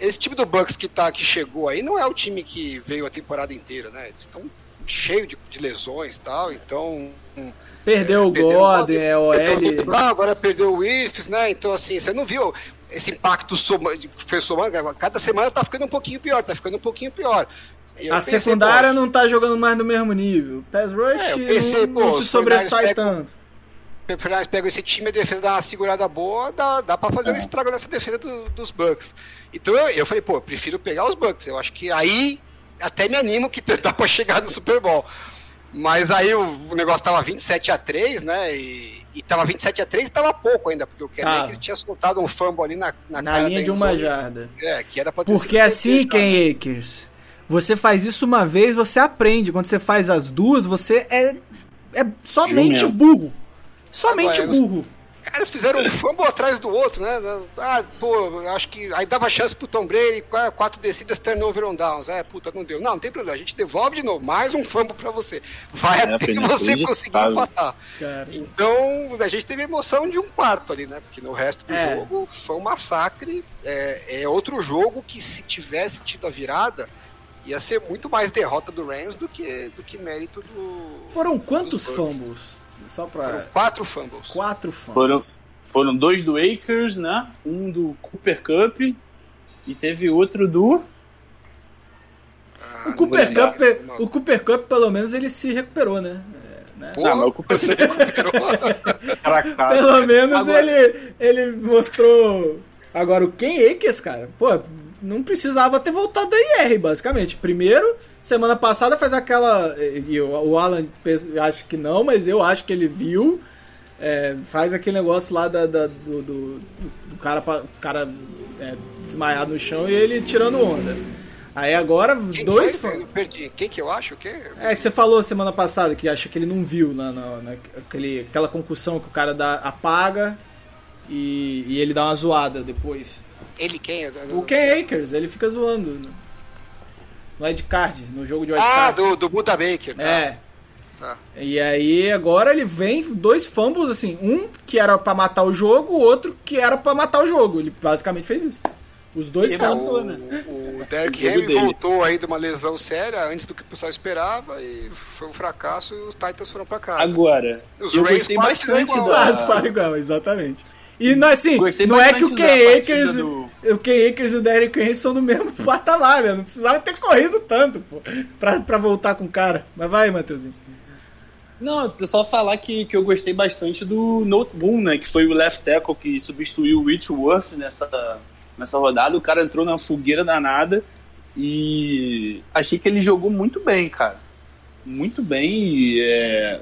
esse time do Bucks que, tá, que chegou aí não é o time que veio a temporada inteira, né? Eles estão cheios de, de lesões e tal, então. Perdeu o perderam Godwin, é o perdeu L. o Brown, agora perdeu o Wilfs, né? Então, assim, você não viu esse impacto soma, foi somando. Cada semana tá ficando um pouquinho pior, tá ficando um pouquinho pior. Eu A pensei, secundária pô, não tá jogando mais no mesmo nível. Pass Rush É, pensei, não, pô, não se sobressai 49ers pegam- tanto. O Fernandes pega esse time, a defesa dá uma segurada boa, dá, dá pra fazer um estrago nessa defesa do- dos Bucks. Então eu, eu falei, pô, eu prefiro pegar os Bucks. Eu acho que aí até me animo que dá pra chegar no Super Bowl. Mas aí o, o negócio tava 27 a 3 né? E, e tava 27 a 3 e tava pouco ainda, porque o Ken Tava. Akers tinha soltado um fumble ali na, na, Na cara linha da de uma jarda. É, que era pra ter Porque sido assim. Ken Akers, você faz isso uma vez, você aprende. Quando você faz as duas, você é, é somente Jumento. burro. Somente Agora, burro. Cara, eles fizeram um fumble atrás do outro, né? Ah, pô, acho que aí dava chance pro Tom Brady, qua- quatro descidas, turnover on downs. É, puta, não deu. Não, não tem problema, a gente devolve de novo, mais um fumble pra você. Vai É, até você conseguir empatar. Cara. Então, a gente teve emoção de um quarto ali, né? Porque no resto do É. jogo foi um massacre. É, é outro jogo que se tivesse tido a virada, ia ser muito mais derrota do Rams do que, do que mérito do... Foram quantos fumbles? Só Foram pra. quatro fumbles. Quatro fumbles. Foram, foram dois do Akers, né? Um do Cooper Cup e teve outro do. Ah, O não Cooper, Cup, lembrar. o Cooper Cup, pelo menos, ele se recuperou, né? É, né? Pô, Ah, mas o Cooper você recuperou. Pelo menos Agora- ele, ele mostrou. Agora, o Ken Akers, cara, pô, não precisava ter voltado da IR, basicamente. Primeiro, semana passada faz aquela. E o Alan acho que não, mas eu acho que ele viu. é, faz aquele negócio lá da, da- do, do, do cara, cara é, desmaiado no chão e ele tirando onda. Aí agora, Quem dois foi? Eu perdi. Quem que eu acho? O quê? É que você falou semana passada que acha que ele não viu na, na, naquele, aquela concussão que o cara dá, apaga e, e ele dá uma zoada depois. Ele quem? O Ken Akers, ele fica zoando no, no Ed Card, no jogo de Ed Ah, Card. do, do Buda Baker. Tá. É. Tá. E aí agora ele vem dois fumbles assim, um que era pra matar o jogo, o outro que era pra matar o jogo. Ele basicamente fez isso. Os dois E fumbles. matou, O, né? o Derrick Jogo Henry voltou aí de uma lesão séria antes do que o pessoal esperava e foi um fracasso e os Titans foram pra casa. Agora, Os eu Rays gostei bastante igual. da... Quase para igual, exatamente. E não, assim, Gostei não é que o Ken Akers, do- o Ken Akers e o Derrick Henry são do mesmo patamar, né? Não precisava ter corrido tanto, pô, pra, pra voltar com o cara. Mas vai, Matheusinho. Não, é só falar que, que eu gostei bastante do Noteboom, né? Que foi o left tackle que substituiu o Whitworth nessa, nessa rodada. O cara entrou na fogueira danada e achei que ele jogou muito bem, cara. Muito bem. E, é,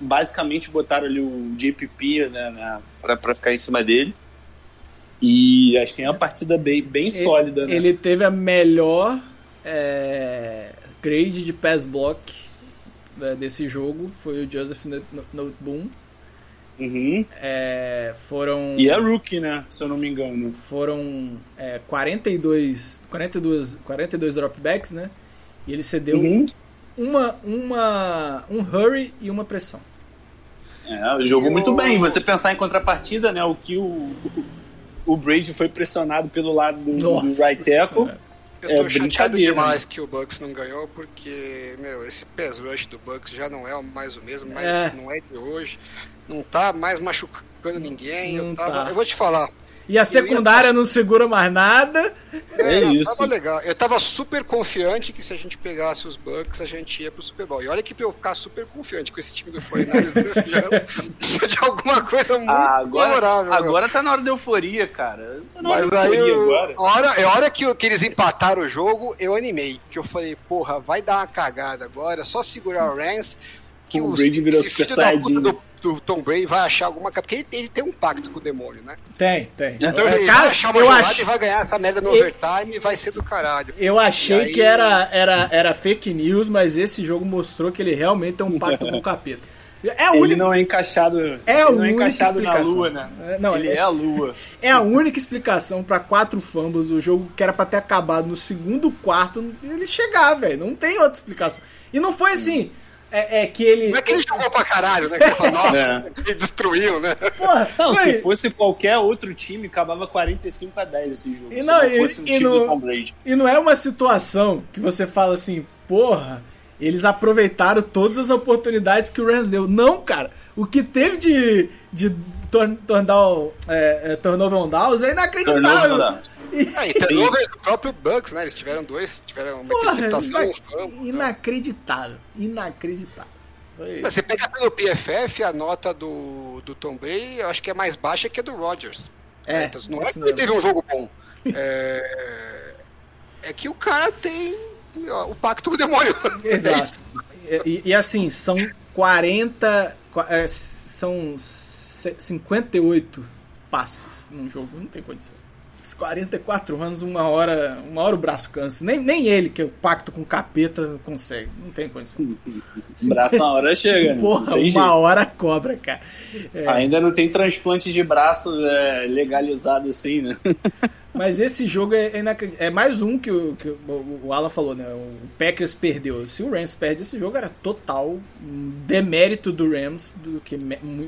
basicamente botaram ali o JPP né, na, pra, pra ficar em cima dele. E achei uma partida bem, bem sólida, né? Ele teve a melhor é, grade de pass block né, desse jogo, foi o Joseph Not- Not- Noteboom. Uhum. É, foram E é rookie, né? Se eu não me engano. foram é, 42, 42, 42 dropbacks, né? E ele cedeu Uhum. Uma, uma, um hurry e uma pressão. É, jogou muito bem. Você pensar em contrapartida, né? O que o, o Brady foi pressionado pelo lado do, do Nossa right tackle. Eu É tô chateado brincadeira, demais que o Bucks não ganhou, porque, meu, esse pass rush do Bucks já não é mais o mesmo, mas É. não é de hoje. Não tá mais machucando ninguém. Não eu, tava, tá. eu vou te falar. E a secundária não segura mais nada. É não, isso. Tava legal. Eu tava super confiante que se a gente pegasse os Bucks, a gente ia pro Super Bowl. E olha que pra eu ficar super confiante com esse time do 49ers desse ano, precisa de alguma coisa muito Ah, agora, favorável. meu. agora tá na hora da euforia, cara. Tá na hora Mas da aí, eu, agora. a hora, a hora que, eu- que eles empataram o jogo, eu animei. Que eu falei, porra, vai dar uma cagada agora, é só segurar o Rams. Que O Brady virou Super Saiyajin. do, do Tom Brady vai achar alguma. Porque ele, ele tem um pacto com o demônio, né? Tem, tem. Então É, ele vai cara, achar uma eu, jogada ach, e vai ganhar essa merda no overtime e vai ser do caralho. eu achei aí- que era, era, era fake news, mas esse jogo mostrou que ele realmente tem um pacto com o capeta. É a Ele única, não é encaixado, É ele a não é única encaixado na explicação. lua, né? É, não, ele é- é a lua. é a única explicação pra quatro fumbles. O jogo que era pra ter acabado no segundo quarto, ele chegar, velho. Não tem outra explicação. E não foi assim. É, é que ele. Não é que ele jogou pra caralho, né? Que você fala, nossa, É. ele destruiu, né? Porra, Não, foi- se fosse qualquer outro time, acabava 45 a 10 esse jogo. E se não, não e- fosse um e time no- do Tom Brady. E não é uma situação que você fala assim, porra, eles aproveitaram todas as oportunidades que o Rams deu. Não, cara. O que teve de, de turn, turn down, é, é, turnover on downs é inacreditável. E- Ah, e turnovers do próprio Bucks, né? Eles tiveram dois, tiveram uma Porra, um né? inacreditável. Inacreditável. Foi- Você pega pelo PFF, a nota do, do Tom Brady, eu acho que é mais baixa que a do Rodgers. É, Então, não é que ele teve um jogo bom. É, é que o cara tem ó, o pacto com o demônio. É Exato. isso. E, e assim, são 40. qua- é, são 58 passes num jogo, não tem condição. Os 44 anos, uma hora, uma hora o braço cansa. Nem, nem ele, que é o pacto com o capeta, consegue. Não tem condição. O braço uma hora chega, né? Porra, uma jeito. hora cobra, cara. É, Ainda não tem transplante de braço é, legalizado assim, né? Mas esse jogo é, inacreditável. É mais um que, o, que o, Alan falou, né? O Packers perdeu. Se o Rams perde esse jogo, era total demérito do Rams do que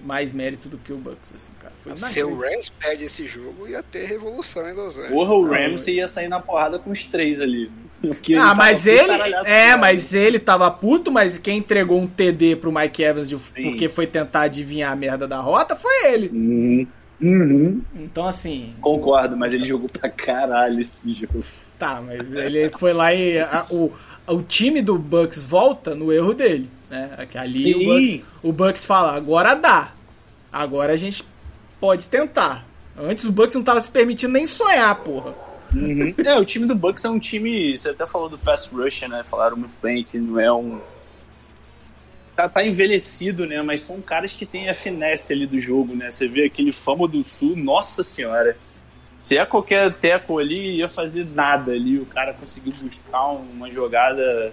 mais mérito do que o Bucks, assim, cara. Foi Se o. Rams perde esse jogo, ia ter revolução em Los Angeles. Porra, o Ramsey ia sair na porrada com os três ali. Porque Ah, mas ele. É, mas ele tava puto, mas quem entregou um TD pro Mike Evans de- porque foi tentar adivinhar a merda da rota foi ele. Uhum. Uhum. Então, assim, Concordo, mas ele jogou pra caralho esse jogo. tá, mas ele foi lá e. a- o, o time do Bucks volta no erro dele, né? Ali o. Bucks, o Bucks fala, agora dá. Agora a gente pode tentar. Antes o Bucks não tava se permitindo nem sonhar, porra. Uhum. É, o time do Bucks é um time. Você até falou do pass rush, né? Falaram muito bem que não é um. Cara tá envelhecido, né? Mas são caras que têm a finesse ali do jogo, né? Você vê aquele Fama do Sul, nossa senhora. Se é qualquer teco ali, ia fazer nada ali. O cara conseguiu buscar uma jogada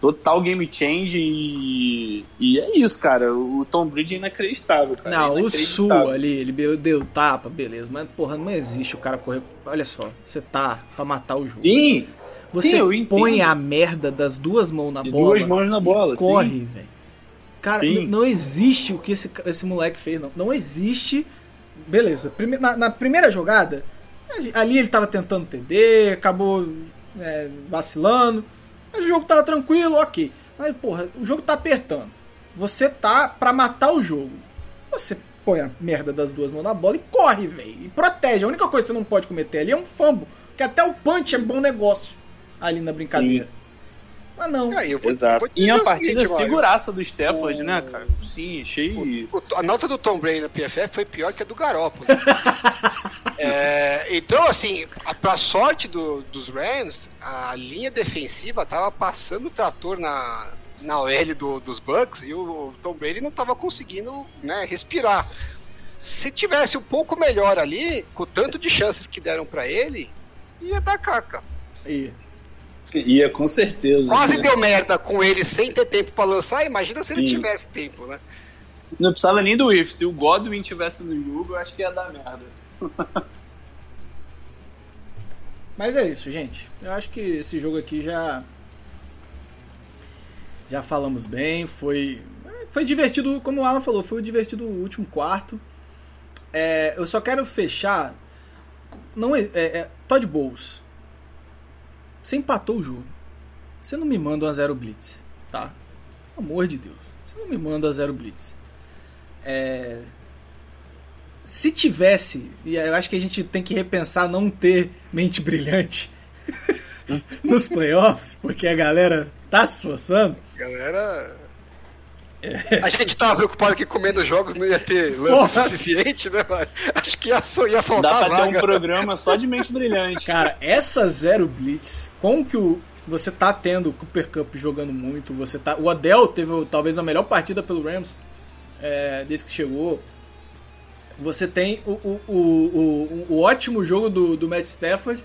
total game change e, e é isso, cara. O Tom Brady é inacreditável, cara. Não, é o Sul ali, ele deu, tapa, beleza. Mas, porra, não existe o cara correr. Olha só, você tá pra matar o jogo. Sim! Você sim, põe a merda das duas mãos na De bola. duas mãos na bola, corre, velho. Cara, Sim. não existe o que esse, esse moleque fez, não. Não existe. Beleza, prime- na, na primeira jogada, ali ele tava tentando TD, acabou é, vacilando. Mas o jogo tava tranquilo, ok. Mas, porra, o jogo tá apertando. Você tá pra matar o jogo. Você põe a merda das duas mãos na bola e corre, velho. E protege. A única coisa que você não pode cometer ali é um fumble. Porque até o punch é bom negócio ali na brincadeira. Mas não. Eu vou- Exato. vou E a o partida seguinte, seguraça do Stafford, né, cara? Sim, achei. O- a nota do Tom Brady na PFF foi pior que a do Garoppolo. É, então, assim, a- pra sorte do- dos Rams, a linha defensiva tava passando o trator na, na OL do- dos Bucks e o Tom Brady não tava conseguindo né, respirar. Se tivesse um pouco melhor ali, com o tanto de chances que deram pra ele, ia dar caca. E- Ia, com certeza. Quase deu merda com ele sem ter tempo pra lançar, imagina se ele Sim. tivesse tempo, né? Não precisava nem do if. Se o Godwin tivesse no jogo, eu acho que ia dar merda. Mas é isso, gente. Eu acho que esse jogo aqui já. Já falamos bem. Foi. Foi divertido, como o Alan falou, foi divertido o último quarto. É, eu só quero fechar. Não é, é, é, Todd Bowles. Você empatou o jogo. Você não me manda uma zero blitz, tá? Pelo amor de Deus. Você não me manda uma zero blitz. É, se tivesse, e eu acho que a gente tem que repensar não ter mente brilhante nos playoffs, porque a galera tá se esforçando. Galera. A gente tava preocupado que comendo jogos não ia ter lance Porra. suficiente, né, mano? Acho que ia, só- ia Dá faltar pra ter um vaga. programa só de mente brilhante. Cara, essa zero blitz, como que o, você tá tendo o Cooper Cup jogando muito, você tá, o Adel teve talvez a melhor partida pelo Rams é, desde que chegou. Você tem o, o, o, o, o ótimo jogo do, do Matt Stafford.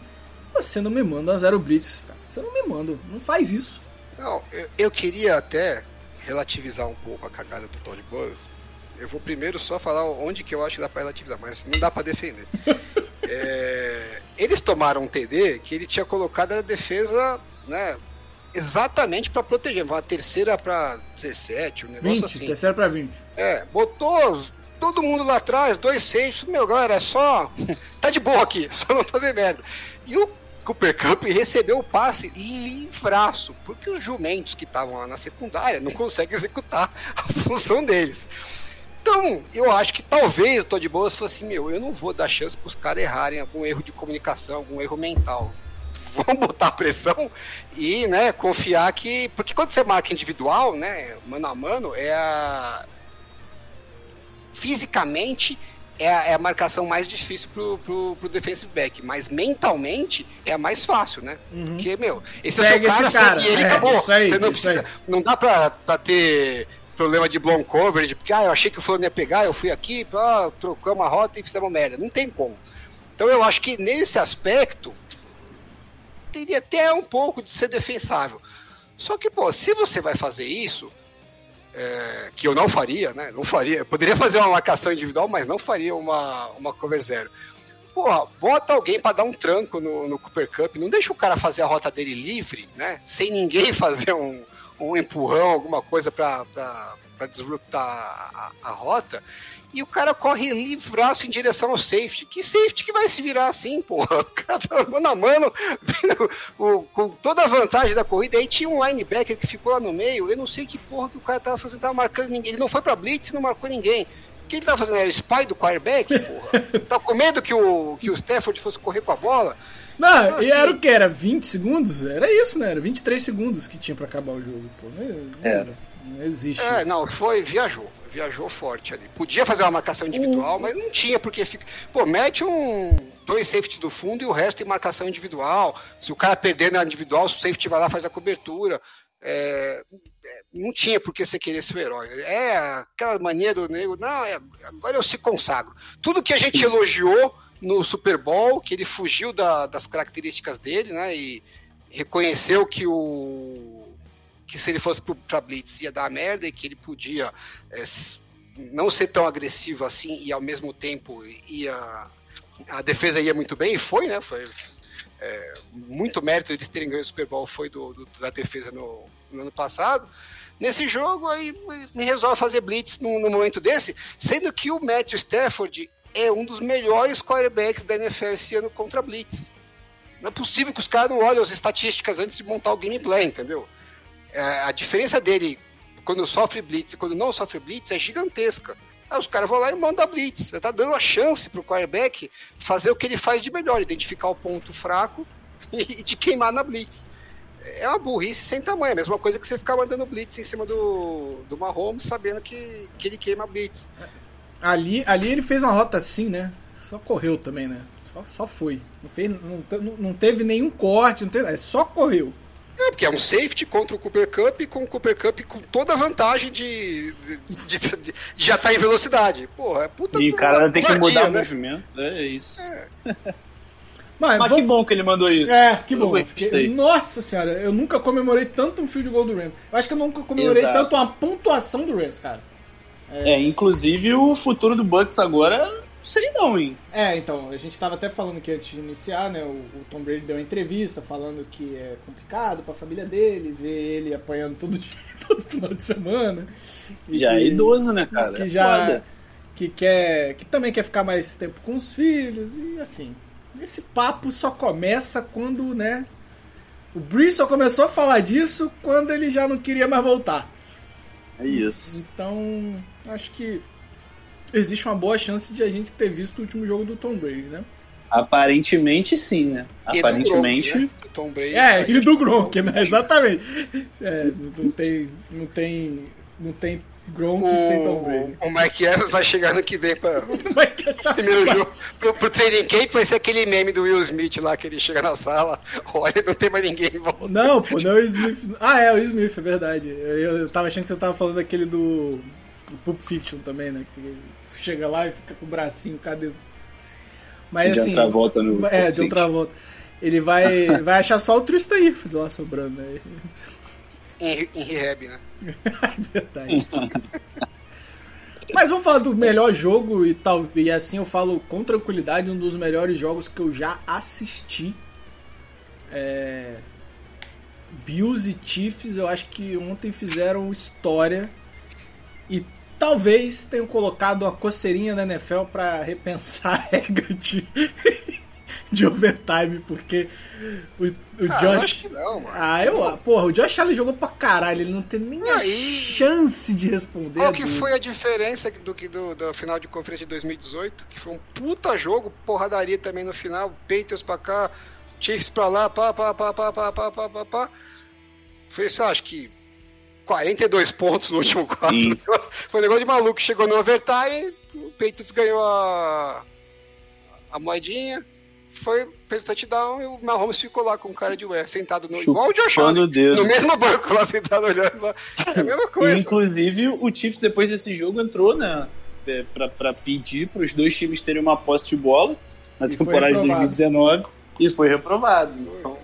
Você não me manda uma zero blitz, cara. Você não me manda, não faz isso. Não, eu, eu queria até relativizar um pouco a cagada do Todd Bowles. Eu vou primeiro só falar onde que eu acho que dá pra relativizar, mas não dá pra defender. É, eles tomaram um TD que ele tinha colocado a defesa, né, exatamente pra proteger, uma terceira pra 17, um negócio 20, assim. terceiro pra 20. É, botou todo mundo lá atrás, dois safes, meu, galera, é só. tá de boa aqui, só não fazer merda. E o Cooper Cup recebeu o passe livraço, porque os jumentos que estavam lá na secundária não conseguem executar a função deles. Então, eu acho que talvez o Todd Bowles fosse assim, meu, eu não vou dar chance para os caras errarem algum erro de comunicação, algum erro mental. Vamos botar pressão e, né, confiar que. Porque quando você marca individual, né, mano a mano, é a. Fisicamente é a, é a marcação mais difícil pro, pro, pro defensive back, mas mentalmente é a mais fácil, né? Uhum. Porque, meu, esse Segue é o seu cara, cara. segue ele É, acabou. isso aí, Você não precisa. aí. Não dá pra, pra ter problema de blown coverage, porque ah, eu achei que o fulano ia pegar, eu fui aqui, ah, trocamos a rota e fizemos merda. Não tem como. Então eu acho que nesse aspecto teria até um pouco de ser defensável. Só que, pô, se você vai fazer isso, é, que eu não faria, né? Não faria. Poderia fazer uma marcação individual, mas não faria uma, uma cover zero. Porra, bota alguém para dar um tranco no, no Cooper Cup, não deixa o cara fazer a rota dele livre, né? Sem ninguém fazer um, um empurrão, alguma coisa para desruptar a, a rota. E o cara corre livraço em direção ao safety. Que safety que vai se virar assim, porra? O cara tá mano a mano, com toda a vantagem da corrida. Aí tinha um linebacker que ficou lá no meio. Eu não sei que porra que o cara tava fazendo, tava marcando ninguém. Ele não foi pra blitz, não marcou ninguém. O que ele tava fazendo? Era o spy do quarterback, porra? Tá com medo que o, que o Stafford fosse correr com a bola? Não, Então, e assim- era o que? Era 20 segundos? Era isso, né? Era 23 segundos que tinha pra acabar o jogo. Pô, não, não, É. não existe É, isso. não, foi, viajou. Viajou forte ali. Podia fazer uma marcação individual, mas não tinha, porque fica. Pô, mete um. Dois safeties do fundo e o resto em marcação individual. Se o cara perder na individual, o safety vai lá e faz a cobertura. é, não tinha por que você querer ser o herói. É aquela mania do nego, não, é, agora eu se consagro. Tudo que a gente elogiou no Super Bowl, que ele fugiu da, das características dele, né? E reconheceu que o que se ele fosse para Blitz ia dar merda e que ele podia é, não ser tão agressivo assim e ao mesmo tempo ia a defesa ia muito bem e foi, né? Foi é, muito mérito eles terem ganho o Super Bowl foi do, do da defesa no, no, ano passado. Nesse jogo aí me resolve fazer blitz no momento desse, sendo que o Matthew Stafford é um dos melhores quarterbacks da NFL esse ano contra blitz. Não é possível que os caras não olhem as estatísticas antes de montar o gameplay, entendeu? É, a diferença dele quando sofre blitz e quando não sofre blitz é gigantesca. Aí os caras vão lá e mandam a blitz. Você tá dando a chance pro quarterback fazer o que ele faz de melhor, identificar o ponto fraco e te queimar na blitz. É uma burrice sem tamanho, a mesma coisa que você ficar mandando blitz em cima do, do Mahomes, sabendo que, que ele queima a blitz. Ali, ali ele fez uma rota assim, né? Só correu também, né? Só, só foi. Não, fez, não, não teve nenhum corte, não teve, é, só correu. É, porque é um safety contra o Cooper Cup, com o Cooper Cup com toda a vantagem de, de, de, de já estar tá em velocidade. Porra, é puta E o cara tem que mudar né? o movimento, é isso. É. Mas, Mas que bom que ele mandou isso. É, que bom. Porque, nossa senhora, eu nunca comemorei tanto um field goal do Rams. Eu acho que eu nunca comemorei Exato. tanto uma pontuação do Rams, cara. É... é, inclusive o futuro do Bucks agora sei não, hein? É, então, a gente tava até falando que antes de iniciar, né, o, o Tom Brady deu uma entrevista falando que é complicado pra família dele, ver ele apanhando todo dia, todo final de semana. já é que, é idoso, né, cara? Que já... Que quer... Que também quer ficar mais tempo com os filhos e assim... Esse papo só começa quando, né... O Breeze só começou a falar disso quando ele já não queria mais voltar. É isso. Então, acho que existe uma boa chance de a gente ter visto o último jogo do Tom Brady, né? Aparentemente sim, né? E Aparentemente. Gronk, né? Tom Brady é, e do Gronk, né? Exatamente. É, não tem. Não tem. Não tem Gronk o, sem Tom Brady. O Mike Evans vai chegar no que vem pra. o primeiro jogo. Pro, pro training camp vai ser aquele meme do Will Smith lá, que ele chega na sala, olha, não tem mais ninguém em volta. Não, pô, não é o Smith. Ah, é, o Smith, é verdade. Eu, eu tava achando que você tava falando daquele do. Pulp Fiction também, né? Que chega lá e fica com o bracinho, cadê? Mas de assim. outra volta no. É, de outra volta. Ele vai, vai achar só o Tristan Irfs lá sobrando. Né? Em, em rehab, né? é verdade. Mas vamos falar do melhor jogo e tal. E assim eu falo com tranquilidade, um dos melhores jogos que eu já assisti. É... Bills e Chiefs, eu acho que ontem fizeram história. E talvez tenham colocado uma coceirinha na NFL para repensar a regra de, de overtime, porque o, o ah, Josh. Acho que não, mano. Ah, eu. Porra, o Josh Allen jogou pra caralho, ele não tem nem Aí, chance de responder. Qual que foi a diferença do, do, do final de conferência de 2018? Que foi um puta jogo, porradaria também no final, Patriots pra cá, Chiefs pra lá, pá, pá, pá, pá, pá, pá, pá, pá, pá. Foi isso, acho que 42 pontos no último quarto. Foi um negócio de maluco. Chegou no overtime, o Patriots ganhou a, a moedinha, foi, fez o touchdown e o Mahomes ficou lá com o cara de ué, sentado no. igual o Josh Allen, no mesmo banco lá, sentado olhando lá. É a mesma coisa. inclusive, o Chiefs, depois desse jogo, entrou né, é, pra, pra pedir para os dois times terem uma posse de bola na e temporada de 2019 e foi reprovado. Então,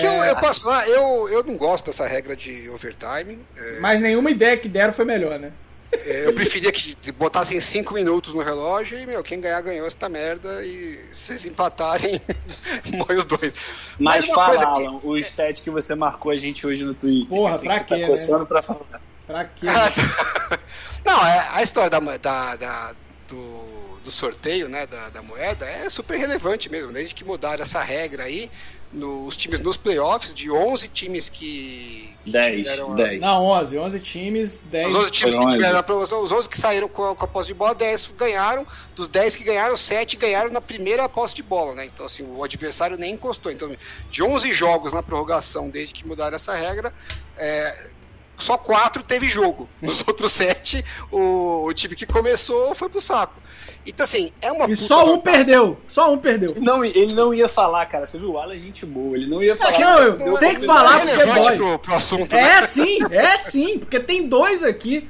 que eu, eu, posso falar, eu, eu não gosto dessa regra de overtime. É... Mas nenhuma ideia que deram foi melhor, né? É, eu preferia que botassem 5 minutos no relógio e, meu, quem ganhar ganhou essa merda e vocês empatarem, morre os dois. Mas, Mas fala, Alan, que... o stat que você marcou a gente hoje no Twitter. Porra, assim, pra que quê, tá coçando né? pra falar. Pra quê? não, é, a história da, da, da do, do, sorteio, né, da, da moeda é super relevante mesmo, desde que mudaram essa regra aí nos times nos playoffs, de 11 times que. 10, 10. Não, 11. 11 times, 10. Os 11 times que tiveram a os 11 que saíram com a, com a posse de bola, 10 ganharam. Dos 10 que ganharam, 7 ganharam na primeira posse de bola, né? Então, assim, o adversário nem encostou. Então, de 11 jogos na prorrogação, desde que mudaram essa regra, é, só quatro teve jogo. Nos outros sete, o, o time que começou foi pro saco. Então, assim, é uma. E só um vantagem. perdeu. Só um perdeu. Não, ele não ia falar, cara. Você viu o Alan é gente boa. Ele não ia falar. não, eu- tem que Não falar é porque relevante dói. Pro, pro assunto, É né? sim, é sim, porque tem dois aqui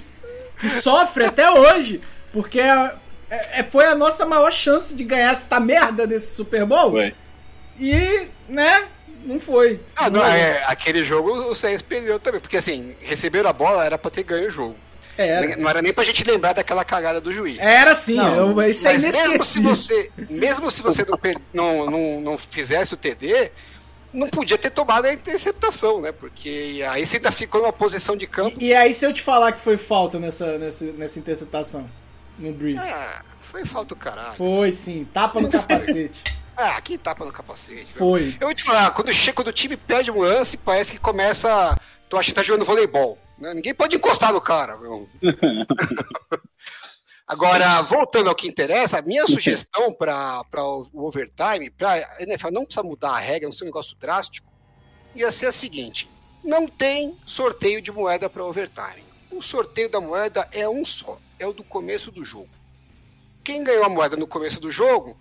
que sofrem até hoje, porque é, é- foi a nossa maior chance de ganhar essa merda desse Super Bowl. Ué. E, né, não foi. Ah, não, é, aquele jogo o Saints perdeu também, porque assim, receberam a bola, era pra ter ganho o jogo. Era, Não era nem pra gente lembrar daquela cagada do juiz. era sim, Não, eu, isso é Mas mesmo se inesquecível. você, mesmo se você não, per- não, não, não fizesse o TD, não podia ter tomado a interceptação, né? Porque aí você ainda ficou numa posição de campo. E, e aí, se eu te falar que foi falta nessa, nessa, nessa interceptação no Breeze? Ah, foi falta do caralho. Foi sim, tapa no capacete. Ah, que tapa no capacete. meu. Foi. Eu vou te falar, quando, chega, quando o time perde um lance, parece que começa. Tu acha que tá jogando voleibol. Né? Ninguém pode encostar no cara, meu. Agora, voltando ao que interessa, a minha sugestão para o overtime, para a NFL não precisa mudar a regra, não ser um negócio drástico, ia ser a seguinte: não tem sorteio de moeda para overtime. O sorteio da moeda é um só, é o do começo do jogo. Quem ganhou a moeda no começo do jogo,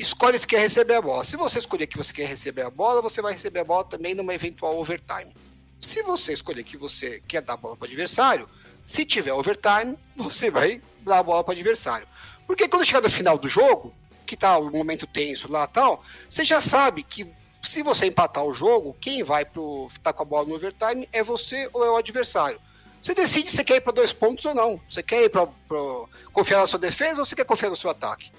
escolhe se quer receber a bola. Se você escolher que você quer receber a bola, você vai receber a bola também numa eventual overtime. Se você escolher que você quer dar a bola para o adversário, se tiver overtime, você vai dar a bola para o adversário. Porque quando chegar no final do jogo, que tá o momento tenso lá tal, você já sabe que se você empatar o jogo, quem vai pro tá com a bola no overtime é você ou é o adversário. Você decide se quer ir para dois pontos ou não. Você quer ir para confiar na sua defesa ou você quer confiar no seu ataque.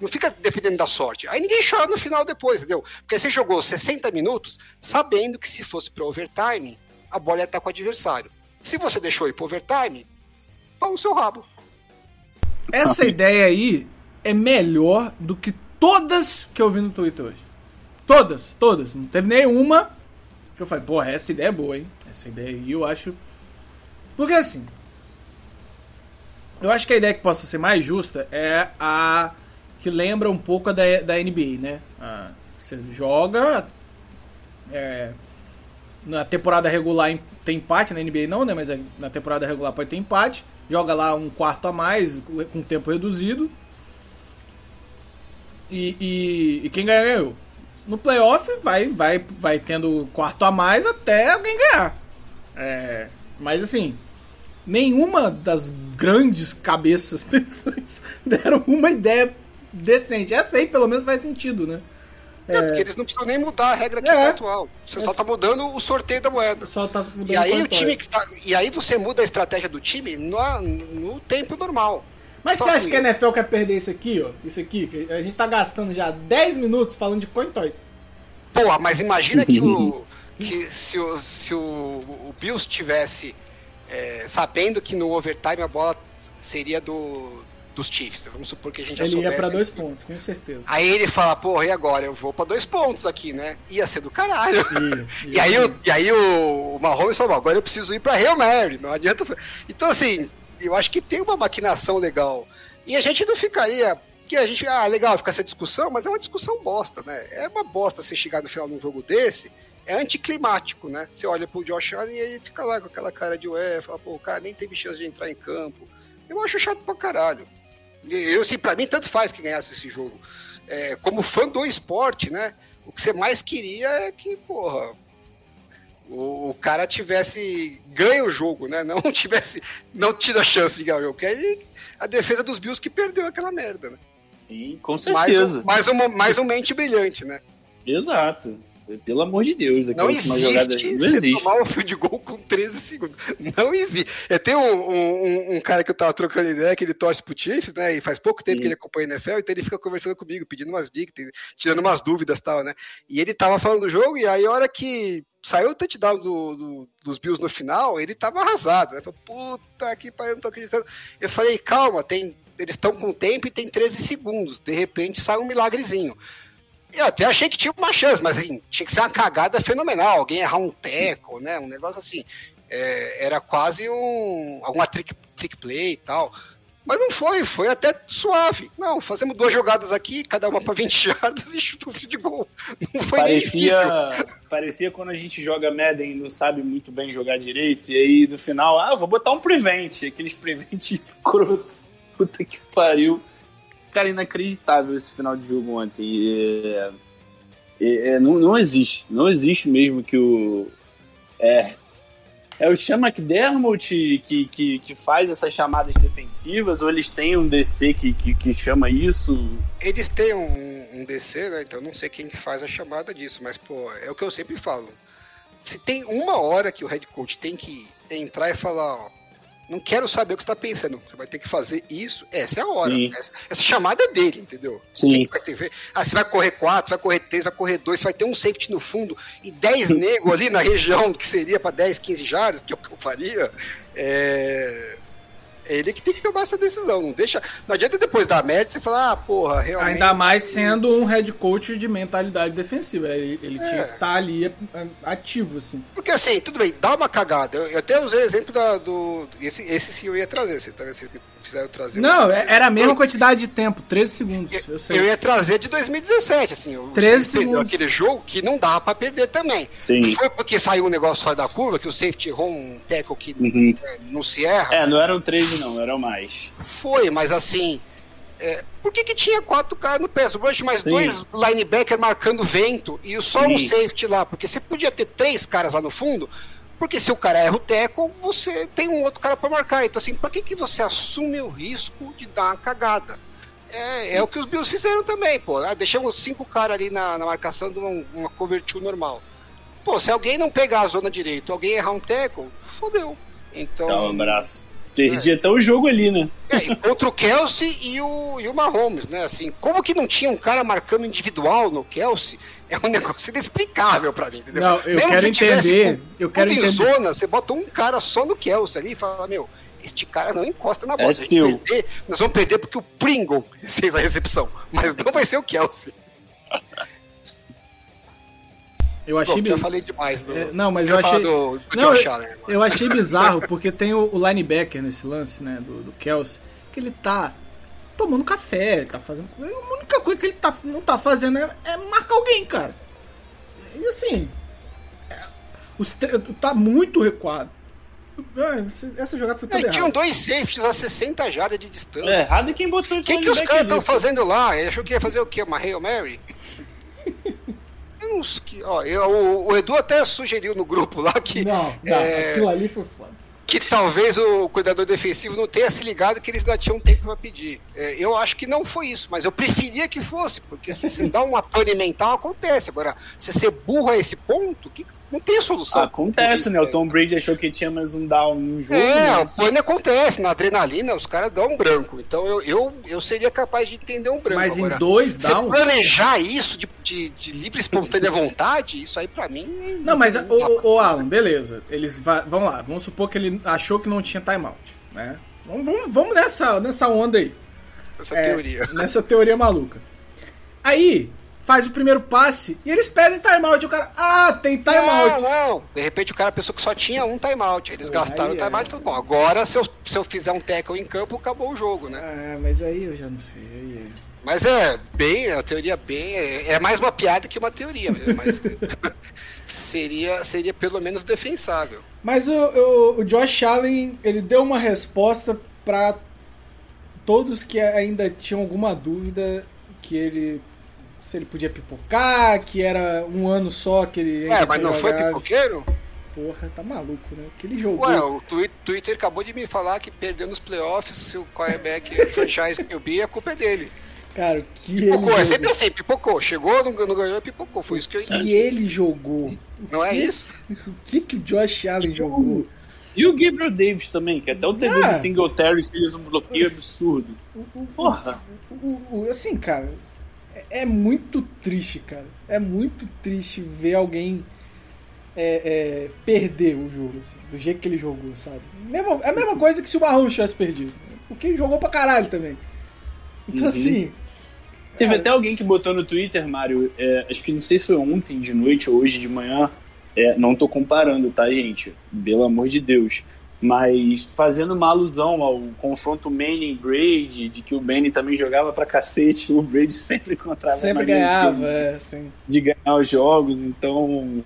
Não fica dependendo da sorte. Aí ninguém chora no final depois, entendeu? Porque você jogou 60 minutos sabendo que se fosse para overtime, a bola ia estar com o adversário. Se você deixou ir para overtime, pau no seu rabo. Essa ideia aí é melhor do que todas que eu vi no Twitter hoje. Todas, todas. Não teve nenhuma que eu falei, porra, essa ideia é boa, hein? Essa ideia aí eu acho. Porque assim. Eu acho que a ideia que possa ser mais justa é a que lembra um pouco a da, da NBA, né? Ah, você joga. é, na temporada regular em- tem empate, na NBA não, né? Mas é- na temporada regular pode ter empate. Joga lá um quarto a mais, com com tempo reduzido. E, e- e quem ganha, ganhou. No playoff vai, vai, vai tendo quarto a mais até alguém ganhar. É, mas assim, nenhuma das grandes cabeças pensantes deram uma ideia decente. Essa aí pelo menos faz sentido, né? É, porque eles não precisam nem mudar a regra que É. é atual. Você só tá mudando o sorteio da moeda. Só tá mudando E aí o time é. que tá, e aí você muda a estratégia do time no, no tempo normal. Mas Só você acha que- que a NFL quer perder isso aqui, ó? Isso aqui, a gente tá gastando já 10 minutos falando de coin toys. Pô, mas imagina que o que se o, se o, o Bills tivesse é, sabendo que no overtime a bola seria do dos Chiefs. Vamos supor que a gente já Ele ia pra dois pontos, com certeza. Aí ele fala, porra, e agora? Eu vou pra dois pontos aqui, né? Ia ser do caralho. Ia, E aí, o, e aí o, o Mahomes falou, agora eu preciso ir pra Real Mary, não adianta... Então, assim, eu acho que tem uma maquinação legal. E a gente não ficaria... Que a gente, ah, legal ficar essa discussão, mas é uma discussão bosta, né? É uma bosta você chegar no final de um jogo desse, é anticlimático, né? Você olha pro Josh Allen e ele fica lá com aquela cara de ué, fala, pô, o cara nem teve chance de entrar em campo. Eu acho chato pra caralho. Eu, assim, pra mim, tanto faz que ganhasse esse jogo. É, como fã do esporte, né? O que você mais queria é que, porra, o, o cara tivesse ganho o jogo, né? Não tivesse, não tido a chance de ganhar o jogo. Porque aí a defesa dos Bills que perdeu aquela merda, né? Sim, com Mais certeza. um, mais, um, mais um mente brilhante, né? Exato. Pelo amor de Deus, Não aquela jogada. existe Não você existe. tomar um field goal com 13 segundos. Não existe. Eu tenho um, um- um cara que eu tava trocando ideia, que ele torce pro Chiefs, né? E faz pouco tempo Sim. que ele acompanha a NFL, então ele fica conversando comigo, pedindo umas dicas, tirando umas dúvidas e tal, né? E ele tava falando do jogo, e aí a hora que saiu o touchdown do, do- dos Bills no final, ele tava arrasado, né? Falei, puta que pariu, não tô acreditando. Eu falei, calma, tem, eles estão com tempo e tem 13 segundos. De repente sai um milagrezinho. Eu até achei que tinha uma chance, mas assim, tinha que ser uma cagada fenomenal, alguém errar um teco, né? Um negócio assim. É, era quase um alguma trick, trick play e tal. Mas não foi, foi até suave. Não, fazemos duas jogadas aqui, cada uma para 20 jardas e chuta um fio de gol. Não foi parecia, parecia quando a gente joga Madden e não sabe muito bem jogar direito, e aí no final, ah, vou botar um prevent, aqueles prevent escroto. Puta que pariu. Cara, inacreditável esse final de jogo ontem. É, é, não, não existe, não existe mesmo que o. É, é o Sean McDermott que, que, que faz essas chamadas defensivas ou eles têm um DC que, que, que chama isso? Eles têm um, um, DC, né? Então não sei quem que faz a chamada disso, mas pô, é o que eu sempre falo. Se tem uma hora que o head coach tem que entrar e falar, ó, não quero saber o que você está pensando. Você vai ter que fazer isso. Essa é a hora. Essa, essa, chamada é dele, entendeu? Sim. Vai ter, ah, você vai correr quatro, vai correr três, vai correr dois, você vai ter um safety no fundo e dez negros ali na região que seria para 10, 15 jardas, que é o que eu faria. É ele que tem que tomar essa decisão. Não deixa. Não adianta depois da merda você falar, ah, porra, realmente. Ainda mais sendo um head coach de mentalidade defensiva. Ele, ele é. tinha que estar tá ali é, ativo, assim. Porque assim, tudo bem, dá uma cagada. Eu, eu até usei o exemplo da, do. Esse, esse sim eu ia trazer. Vocês talvez trazer. Não, um... É, era a mesma quantidade de tempo, 13 segundos. Eu, eu, eu ia trazer de 2017, assim. 13 segundos. Aquele jogo que não dá pra perder também. Sim. Foi porque saiu um negócio fora da curva, que o safety errou um tackle que uhum. é, não se erra. É, não eram 13, não, eram mais. Foi, mas assim. É, por que, que tinha quatro caras no pass rush, mas Sim. dois linebackers marcando vento e só Sim. um safety lá? Porque você podia ter três caras lá no fundo, porque se o cara erra o teco, você tem um outro cara para marcar. Então, assim, por que, que você assume o risco de dar uma cagada? É, é o que os Bills fizeram também, pô. Ah, deixamos cinco caras ali na, na marcação de uma, uma cover two normal. Pô, se alguém não pegar a zona direita, alguém errar um teco, fodeu. Então. Dá um abraço. Perdi é. até o jogo ali, né? É, contra o Kelsey e o, e o Mahomes, né? Assim, como que não tinha um cara marcando individual no Kelsey? É um negócio inexplicável pra mim, entendeu? Não, eu Mesmo quero entender. Com, eu quero entender. zona, você bota um cara só no Kelsey ali e fala, meu, este cara não encosta na bola. É perder, nós vamos perder porque o Pringle fez a recepção, mas não vai ser o Kelsey. Eu achei bizarro. Eu falei demais do... é, Não, mas eu, eu achei. Do, do não, eu, eu, achei bizarro, porque tem o, o, linebacker nesse lance, né? Do, do Kelsey, que ele tá tomando café, ele tá fazendo. A única coisa que ele tá, não tá fazendo é, é marcar alguém, cara. E assim. É, os, tá muito recuado. Essa jogada foi toda errada. Tinham dois safeties a 60 jardas de distância. É errado e quem botou isso O que, que os caras estão fazendo lá? Ele achou que ia fazer o quê? Uma Hail Mary? uns que. Ó, eu, o, o, Edu até sugeriu no grupo lá que. Não, não é, aquilo ali foi foda. Que talvez o cuidador defensivo não tenha se ligado que eles ainda tinham tempo para pedir. É, eu acho que não foi isso, mas eu preferia que fosse, porque se você dá uma pane mental, acontece. Agora, se você burra esse ponto, que não tem solução. Acontece, né? O Tom Brady achou que tinha mais um down no jogo. É, né? o pane acontece. Na adrenalina, os caras dão um branco. Então eu, eu, eu seria capaz de entender um branco. Mas Agora, em dois downs. planejar isso de, de, de livre espontânea vontade, isso aí pra mim. Não, mas o, o Alan, beleza. Eles vamos lá. Vamos supor que ele achou que não tinha timeout, né? Vamos, vamos, vamos nessa, nessa onda aí. Essa é, teoria. Nessa teoria maluca. Aí, faz o primeiro passe e eles pedem timeout. O cara, ah, tem timeout. Não, não. De repente o cara pensou que só tinha um timeout. Eles gastaram o timeout e falaram, bom, agora se eu, se eu fizer um tackle em campo, acabou o jogo, né? Ah, mas aí eu já não sei. Aí é... Mas é bem, a teoria bem. É, é mais uma piada que uma teoria, mas seria, seria pelo menos defensável. Mas o, o, o Josh Allen, ele deu uma resposta para todos que ainda tinham alguma dúvida que ele se ele podia pipocar, que era um ano só que ele. É, mas não foi pipoqueiro? Porra, tá maluco, né? Que ele jogou. Ué, o Twitter acabou de me falar que perdeu nos playoffs, se o quarterback franchise QB, a culpa é dele. Cara, que pipocou, ele. É sempre assim, pipocou. Chegou, não, não ganhou, pipocou. Foi isso que eu entendi. Que ele jogou. Não é isso? O que, que o Josh Allen jogou? E o Gabriel Davis também, que até o TV ah, do Singletary fez um bloqueio absurdo. Porra. O, o, assim, cara, é muito triste, cara. É muito triste ver alguém é, é, perder o jogo, assim, do jeito que ele jogou, sabe? Mesmo, é a mesma coisa que se o Mahomes tivesse perdido. Porque jogou pra caralho também. Então, uhum. assim. Teve até alguém que botou no Twitter, Mário, é, acho que não sei se foi ontem de noite ou hoje de manhã, é, não tô comparando, tá, gente? Pelo amor de Deus. Mas fazendo uma alusão ao confronto Manning Brady, de que o Manning também jogava pra cacete, o Brady sempre encontrava Sempre ganhava, de, é, sim. de ganhar os jogos, então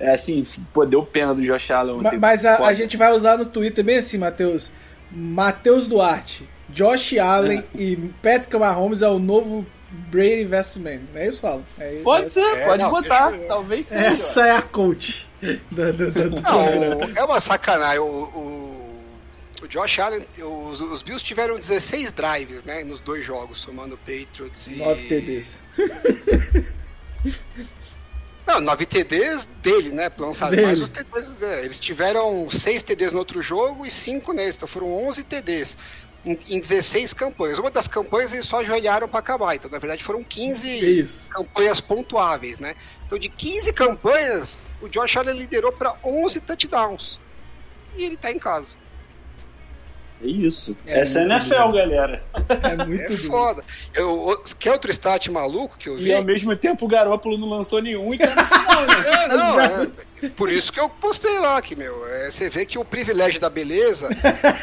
é assim, pô, deu pena do Josh Allen. Mas, mas a, a, gente vai usar no Twitter bem assim, Matheus. Matheus Duarte, Josh Allen é. e Patrick Mahomes é o novo Brady vs. Man. É isso, falo. É, pode é, ser, é, pode não, botar. Talvez seja. Essa é a coach. do, do, do, não, é uma sacanagem. O, o, o Josh Allen, os, os, Bills tiveram 16 drives, né? Nos dois jogos, somando Patriots e. 9 TDs. Não, 9 TDs dele, né? Lançado mais os TDs. É, eles tiveram 6 TDs no outro jogo e 5 nesse, então foram 11 TDs em, em 16 campanhas. Uma das campanhas eles só ajoelharam para acabar, então na verdade foram 15 Isso. campanhas pontuáveis, né? Então de 15 campanhas, o Josh Allen liderou para 11 touchdowns. E ele tá em casa. É isso. É Essa é NFL, galera. É muito é foda. Eu, que outro stat maluco que eu vi? E ao mesmo tempo o Garópolo não lançou nenhum e tá no final, né? É, não, é, por isso que eu postei lá que, meu, é, você vê que o privilégio da beleza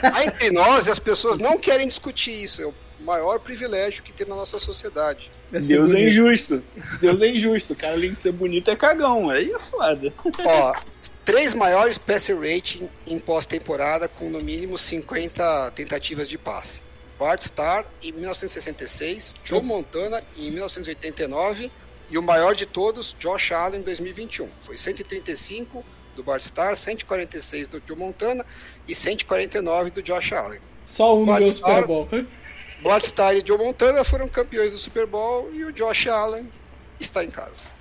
tá entre nós e as pessoas não querem discutir isso. É o maior privilégio que tem na nossa sociedade. É Deus é injusto. Deus é injusto. O cara, além de ser bonito, é cagão. Aí é foda. Ó, três maiores passer rating em pós-temporada com no mínimo 50 tentativas de passe. Bart Starr em 1966, Joe Montana em 1989 e o maior de todos, Josh Allen em 2021. Foi 135 do Bart Starr, 146 do Joe Montana e 149 do Josh Allen. Só um Bart Super Bowl. Bart Starr e Joe Montana foram campeões do Super Bowl e o Josh Allen está em casa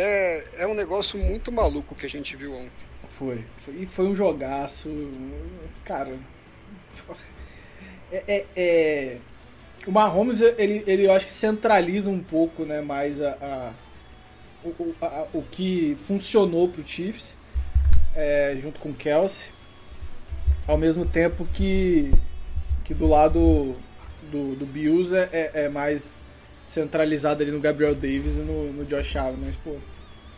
é, é um negócio muito maluco que a gente viu ontem. Foi. e foi um jogaço. Cara. É, é, é, o Mahomes, ele, ele eu acho que centraliza um pouco né, mais a, a o, a, o que funcionou pro Chiefs, é, junto com o Kelsey, ao mesmo tempo que, que do lado do, do Bills é, é, é mais centralizado ali no Gabriel Davis e no, no Josh Allen, mas pô.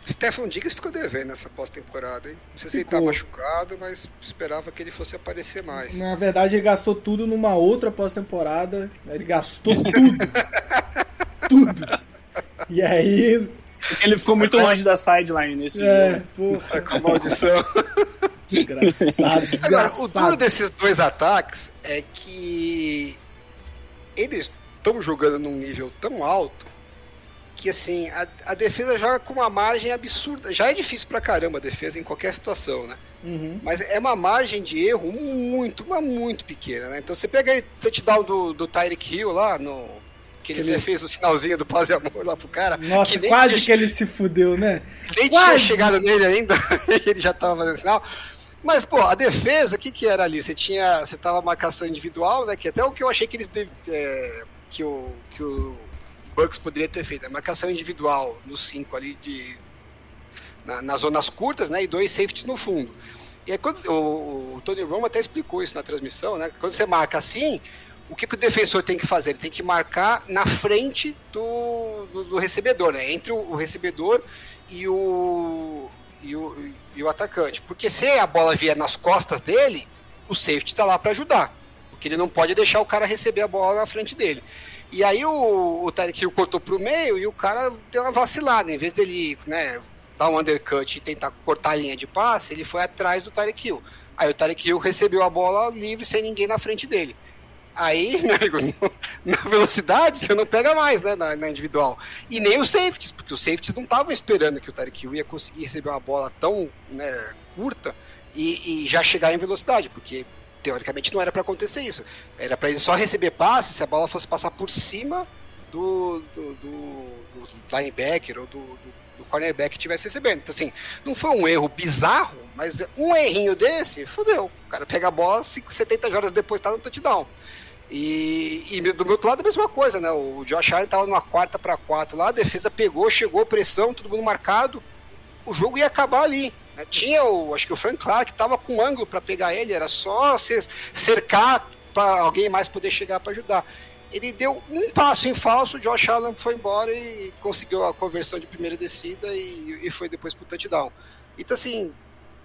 Stefan Diggs ficou devendo nessa pós-temporada, hein? Não sei se ficou. ele tá machucado, mas esperava que ele fosse aparecer mais. Na verdade, ele gastou tudo numa outra pós-temporada. Ele gastou tudo. tudo. E aí. Porque ele ficou muito longe da sideline nesse é, jogo. Porra. Com maldição. Desgraçado, desgraçado. o duro desses dois ataques é que eles estão jogando num nível tão alto que assim, a, a, defesa joga com uma margem absurda. Já é difícil pra caramba a defesa em qualquer situação, né? Uhum. Mas é uma margem de erro muito, mas muito pequena, né? Então você pega aí o touchdown do, do Tyreek Hill lá, no, que ele, ele fez o sinalzinho do paz e amor lá pro cara. Nossa, que quase tinha, que ele se fudeu, né? Nem quase. tinha chegado nele ainda, ele já tava fazendo sinal. Mas, pô, a defesa, o que que era ali? Você tinha, você tava marcação individual, né? Que até o que eu achei que eles é, que o, que o Bucks poderia ter feito. A marcação individual nos cinco ali de. Na, nas zonas curtas, né? E dois safeties no fundo. E aí, quando, o, o Tony Romo até explicou isso na transmissão, né? Quando você marca assim, o que, que o defensor tem que fazer? Ele tem que marcar na frente do, do, do recebedor, né? Entre o, o, recebedor e o, e o, e o atacante. Porque se a bola vier nas costas dele, o safety está lá para ajudar que ele não pode deixar o cara receber a bola na frente dele. E aí o, o Tarek Hill cortou pro meio e o cara deu uma vacilada. Em vez dele né, dar um undercut e tentar cortar a linha de passe, ele foi atrás do Tarek Hill. Aí o Tarek Hill recebeu a bola livre sem ninguém na frente dele. Aí, meu amigo, na velocidade você não pega mais, né, na, na individual. E nem os safeties, porque os safeties não estavam esperando que o Tarek Hill ia conseguir receber uma bola tão né, curta e, e já chegar em velocidade, porque teoricamente não era para acontecer isso. Era para ele só receber passe se a bola fosse passar por cima do, do, do, do linebacker ou do, do, do cornerback que estivesse recebendo. Então, assim, não foi um erro bizarro, mas um errinho desse, fodeu. O cara pega a bola, 70 horas depois tá no touchdown. E, e, do meu outro lado a mesma coisa, né? O Josh Allen tava numa quarta para quatro lá, a defesa pegou, chegou, pressão, todo mundo marcado. O jogo ia acabar ali. Né? Tinha o, acho que o Frank Clark estava com ângulo para pegar ele, era só cercar para alguém mais poder chegar para ajudar. Ele deu um passo em falso, o Josh Allen foi embora e conseguiu a conversão de primeira descida e, e foi depois pro touchdown. Então assim,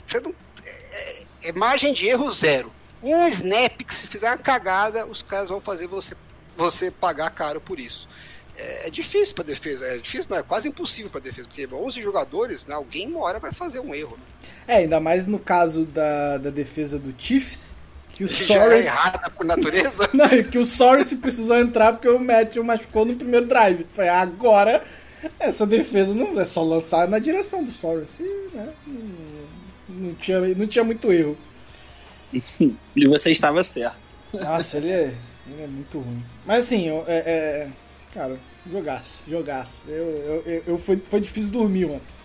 você não, é, é margem de erro zero. Um snap que se fizer uma cagada, os caras vão fazer você, você pagar caro por isso. É, é difícil para defesa, é difícil, não é quase impossível para defesa, porque 11 jogadores, né, alguém uma hora vai fazer um erro. Né? É, ainda mais no caso da, da defesa do Chiefs, que o Soros... é errada por natureza? não, que o Soros precisou entrar porque o Matthew machucou no primeiro drive. Foi agora essa defesa não é só lançar na direção do Soros. Né? Não, não, tinha, não tinha muito erro. e você estava certo. Nossa, ele é, ele é muito ruim. Mas assim, é, é, cara, jogasse, jogasse. Eu, eu, eu, eu, foi, foi difícil dormir ontem.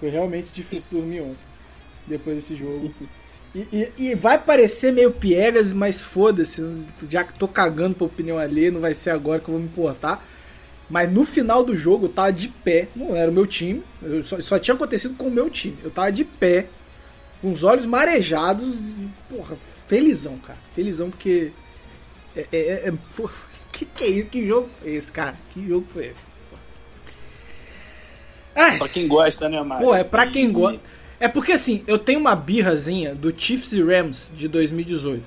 Foi realmente difícil dormir ontem. Depois desse jogo. E, e, e, vai parecer meio piegas, mas foda-se. Já que tô cagando pra opinião alheia, não vai ser agora que eu vou me importar. Mas no final do jogo eu tava de pé, não era o meu time, só, só, tinha acontecido com o meu time. Eu tava de pé, com os olhos marejados, e, porra, felizão, cara. Felizão porque. É, é, é, é que que é isso? Que jogo foi esse, cara? Que jogo foi esse? Ai. Pra quem gosta, né, Mário? Pô, é pra quem gosta. É porque assim, eu tenho uma birrazinha do Chiefs e Rams de 2018.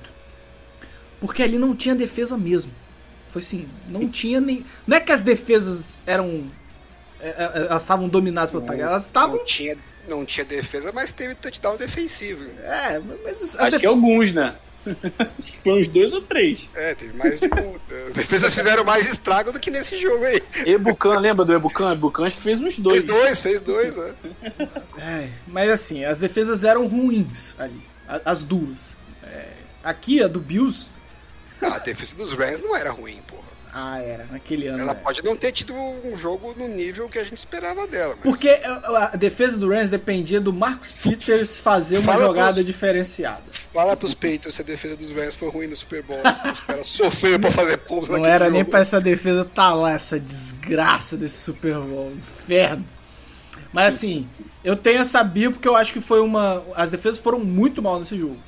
Porque ali não tinha defesa mesmo. Foi assim, não tinha nem. Não é que as defesas eram. É, é, elas estavam dominadas pelo ataque, elas estavam. Não tinha, não tinha defesa, mas teve touchdown defensivo. É, mas. Acho def... que alguns, né? Acho que foi uns dois ou três. É, teve mais de um. As defesas fizeram mais estrago do que nesse jogo aí. Ebucan, lembra do Ebucan? Ebucan acho que fez uns dois. Fez dois, fez dois, é. é mas assim, as defesas eram ruins ali. As duas. É, aqui, a do Bills. Ah, a defesa dos Rams não era ruim, porra. Ah, era, naquele ano. Ela pode não ter tido um jogo no nível que a gente esperava dela. Mas... Porque a defesa do Rams dependia do Marcos Peters fazer uma Fala jogada pros... diferenciada. Fala pros peitos se a defesa dos Rams foi ruim no Super Bowl. Os caras sofreram pra fazer pontos Não era jogo. nem pra essa defesa tá lá, essa desgraça desse Super Bowl. Inferno. Mas assim, eu tenho essa birra porque eu acho que foi uma. As defesas foram muito mal nesse jogo.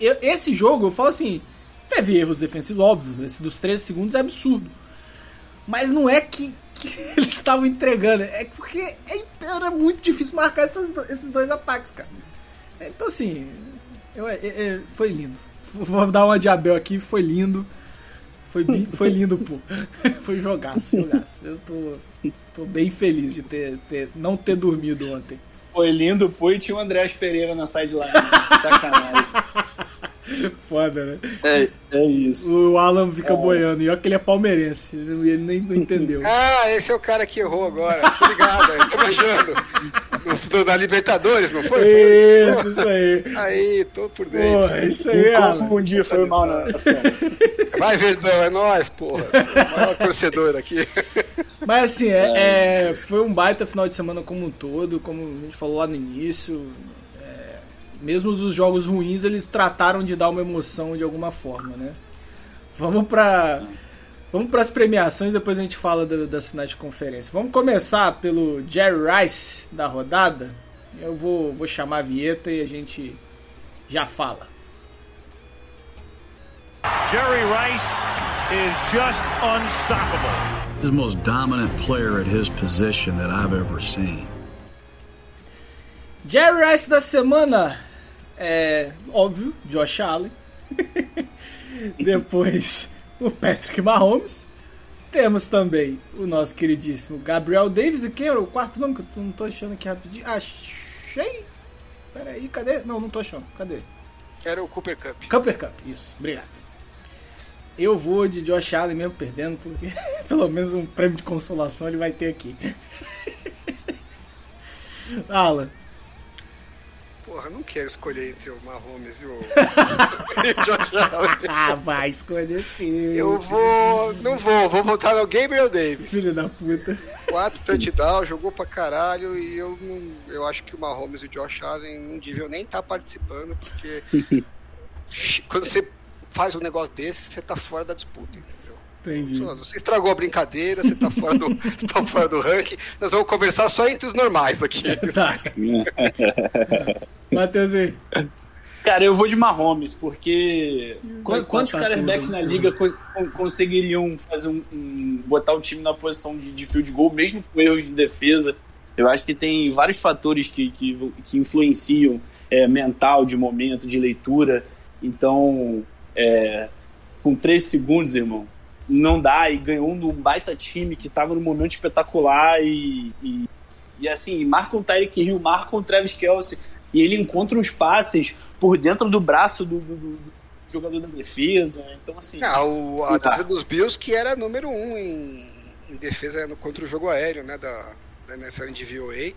Esse jogo, eu falo assim Teve erros defensivos, óbvio. Esse dos 13 segundos é absurdo. Mas não é que, que eles estavam entregando. É porque é, era muito difícil marcar esses, esses dois ataques, cara. Então, assim, eu, eu, eu, foi lindo. Vou dar uma de Abel aqui, foi lindo. Foi, foi lindo, pô. Foi jogaço, jogaço. Eu tô, tô bem feliz de ter, ter, não ter dormido ontem. Foi lindo, pô, e tinha o André Pereira na sideline. Sacanagem. Foda, né? É, é isso. O Alan fica é. boiando. E olha que ele é palmeirense. Ele nem não entendeu. Ah, esse é o cara que errou agora. Obrigado, tô beijando. Na Libertadores, não foi? Isso, isso aí. Aí, tô por dentro. Porra, isso aí, Alan. Confundi, foi mal na Vai, Verdão, é nóis, porra. O maior torcedor aqui. Mas assim, é, é, foi um baita final de semana como um todo, como a gente falou lá no início mesmo os jogos ruins, eles trataram de dar uma emoção de alguma forma, né? Vamos para Vamos para as premiações, depois a gente fala da, das finais de conferência. Vamos começar pelo Jerry Rice da rodada. Eu vou, vou chamar a vinheta e a gente já fala. Jerry Rice is just unstoppable. He's the most dominant player at his position that I've ever seen. Jerry Rice da semana é, óbvio, Josh Allen. Depois, o Patrick Mahomes. Temos também o nosso queridíssimo Gabriel Davis. E quem era o quarto nome que eu não tô achando aqui rapidinho? Achei! Peraí, cadê? Não, não tô achando. Cadê? Era o Cooper Cup. Cooper Cup, isso. Obrigado. Eu vou de Josh Allen mesmo perdendo, porque pelo menos um prêmio de consolação ele vai ter aqui. Alan, Porra, não quero escolher entre o Mahomes e o, Ah, vai escolher sim. Eu vou. Não vou, vou votar no Gabriel Davis. Filho da puta. Quatro touchdowns, jogou pra caralho e eu não. Eu acho que o Mahomes e o Josh Allen não deviam nem estar tá participando, porque quando você faz um negócio desse, você tá fora da disputa? Entendi. Você estragou a brincadeira, você tá fora do, você tá fora do ranking. Nós vamos conversar só entre os normais aqui. Tá. Matheus aí. Cara, eu vou de Mahomes, porque quantos quarterbacks na liga conseguiriam fazer um, um, botar o time na posição de, de field goal, mesmo com erros de defesa? Eu acho que tem vários fatores que, que, que influenciam é, mental, de momento, de leitura. Então, é, com três segundos, irmão, não dá. E ganhou um baita time que estava no momento espetacular e, e, e assim, marca um Tyreek Hill, marca um Travis Kelsey e ele encontra uns passes por dentro do braço do, do, do jogador da defesa. Então, assim. Ah, o, a defesa dos Bills, que era número um em, em defesa contra o jogo aéreo, né? Da, da NFL de VOA.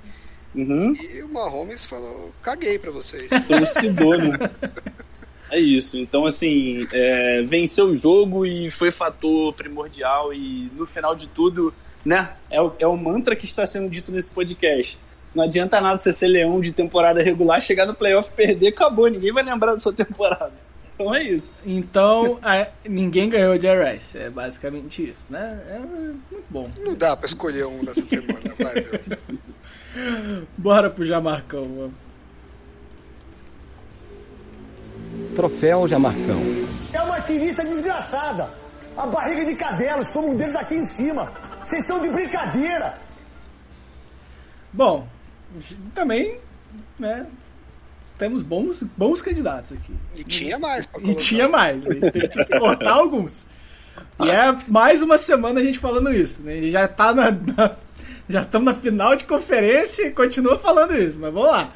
Uhum. E o Mahomes falou: caguei pra vocês. Trucidou, né? É isso. Então, assim, é, venceu o jogo e foi fator primordial. E no final de tudo, né? É o, é o mantra que está sendo dito nesse podcast. Não adianta nada você ser leão de temporada regular, chegar no playoff, perder, acabou. Ninguém vai lembrar da sua temporada. Então é isso. Então, é, ninguém ganhou de Rice. É basicamente isso, né? É muito bom. Não dá pra escolher um dessa semana, vai, meu. Bora pro Jamarcão, mano. Troféu Jamarcão. É uma tirista desgraçada. A barriga de cadelos, como um deles aqui em cima. Vocês estão de brincadeira. Bom, também, né? Temos bons, bons candidatos aqui. E tinha mais E tinha mais, a gente teve que cortar alguns. E é mais uma semana a gente falando isso, né? A gente já tá na, na já estamos na final de conferência e continua falando isso, mas vamos lá.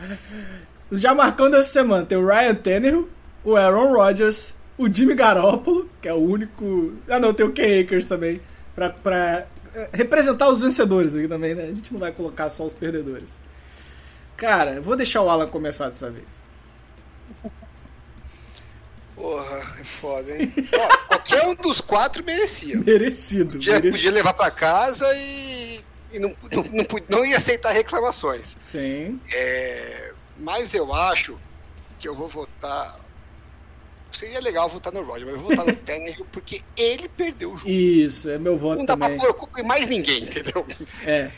Já marcando essa semana tem o Ryan Tannehill, o Aaron Rodgers, o Jimmy Garoppolo, que é o único. Ah, não, tem o Ken Akers também, pra, pra é, representar os vencedores aqui também, né? A gente não vai colocar só os perdedores. Cara, vou deixar o Alan começar dessa vez. Porra, é foda, hein? Ó, qualquer um dos quatro merecia. Merecido. Podia, merecido. podia levar pra casa e, e não, não, não, não, ia aceitar reclamações. Sim. É, mas eu acho que eu vou votar seria legal votar no Roger, mas eu vou votar no Tannehill porque ele perdeu o jogo. Isso, é meu voto Não dá também. pra pôr culpa em mais ninguém, entendeu? É.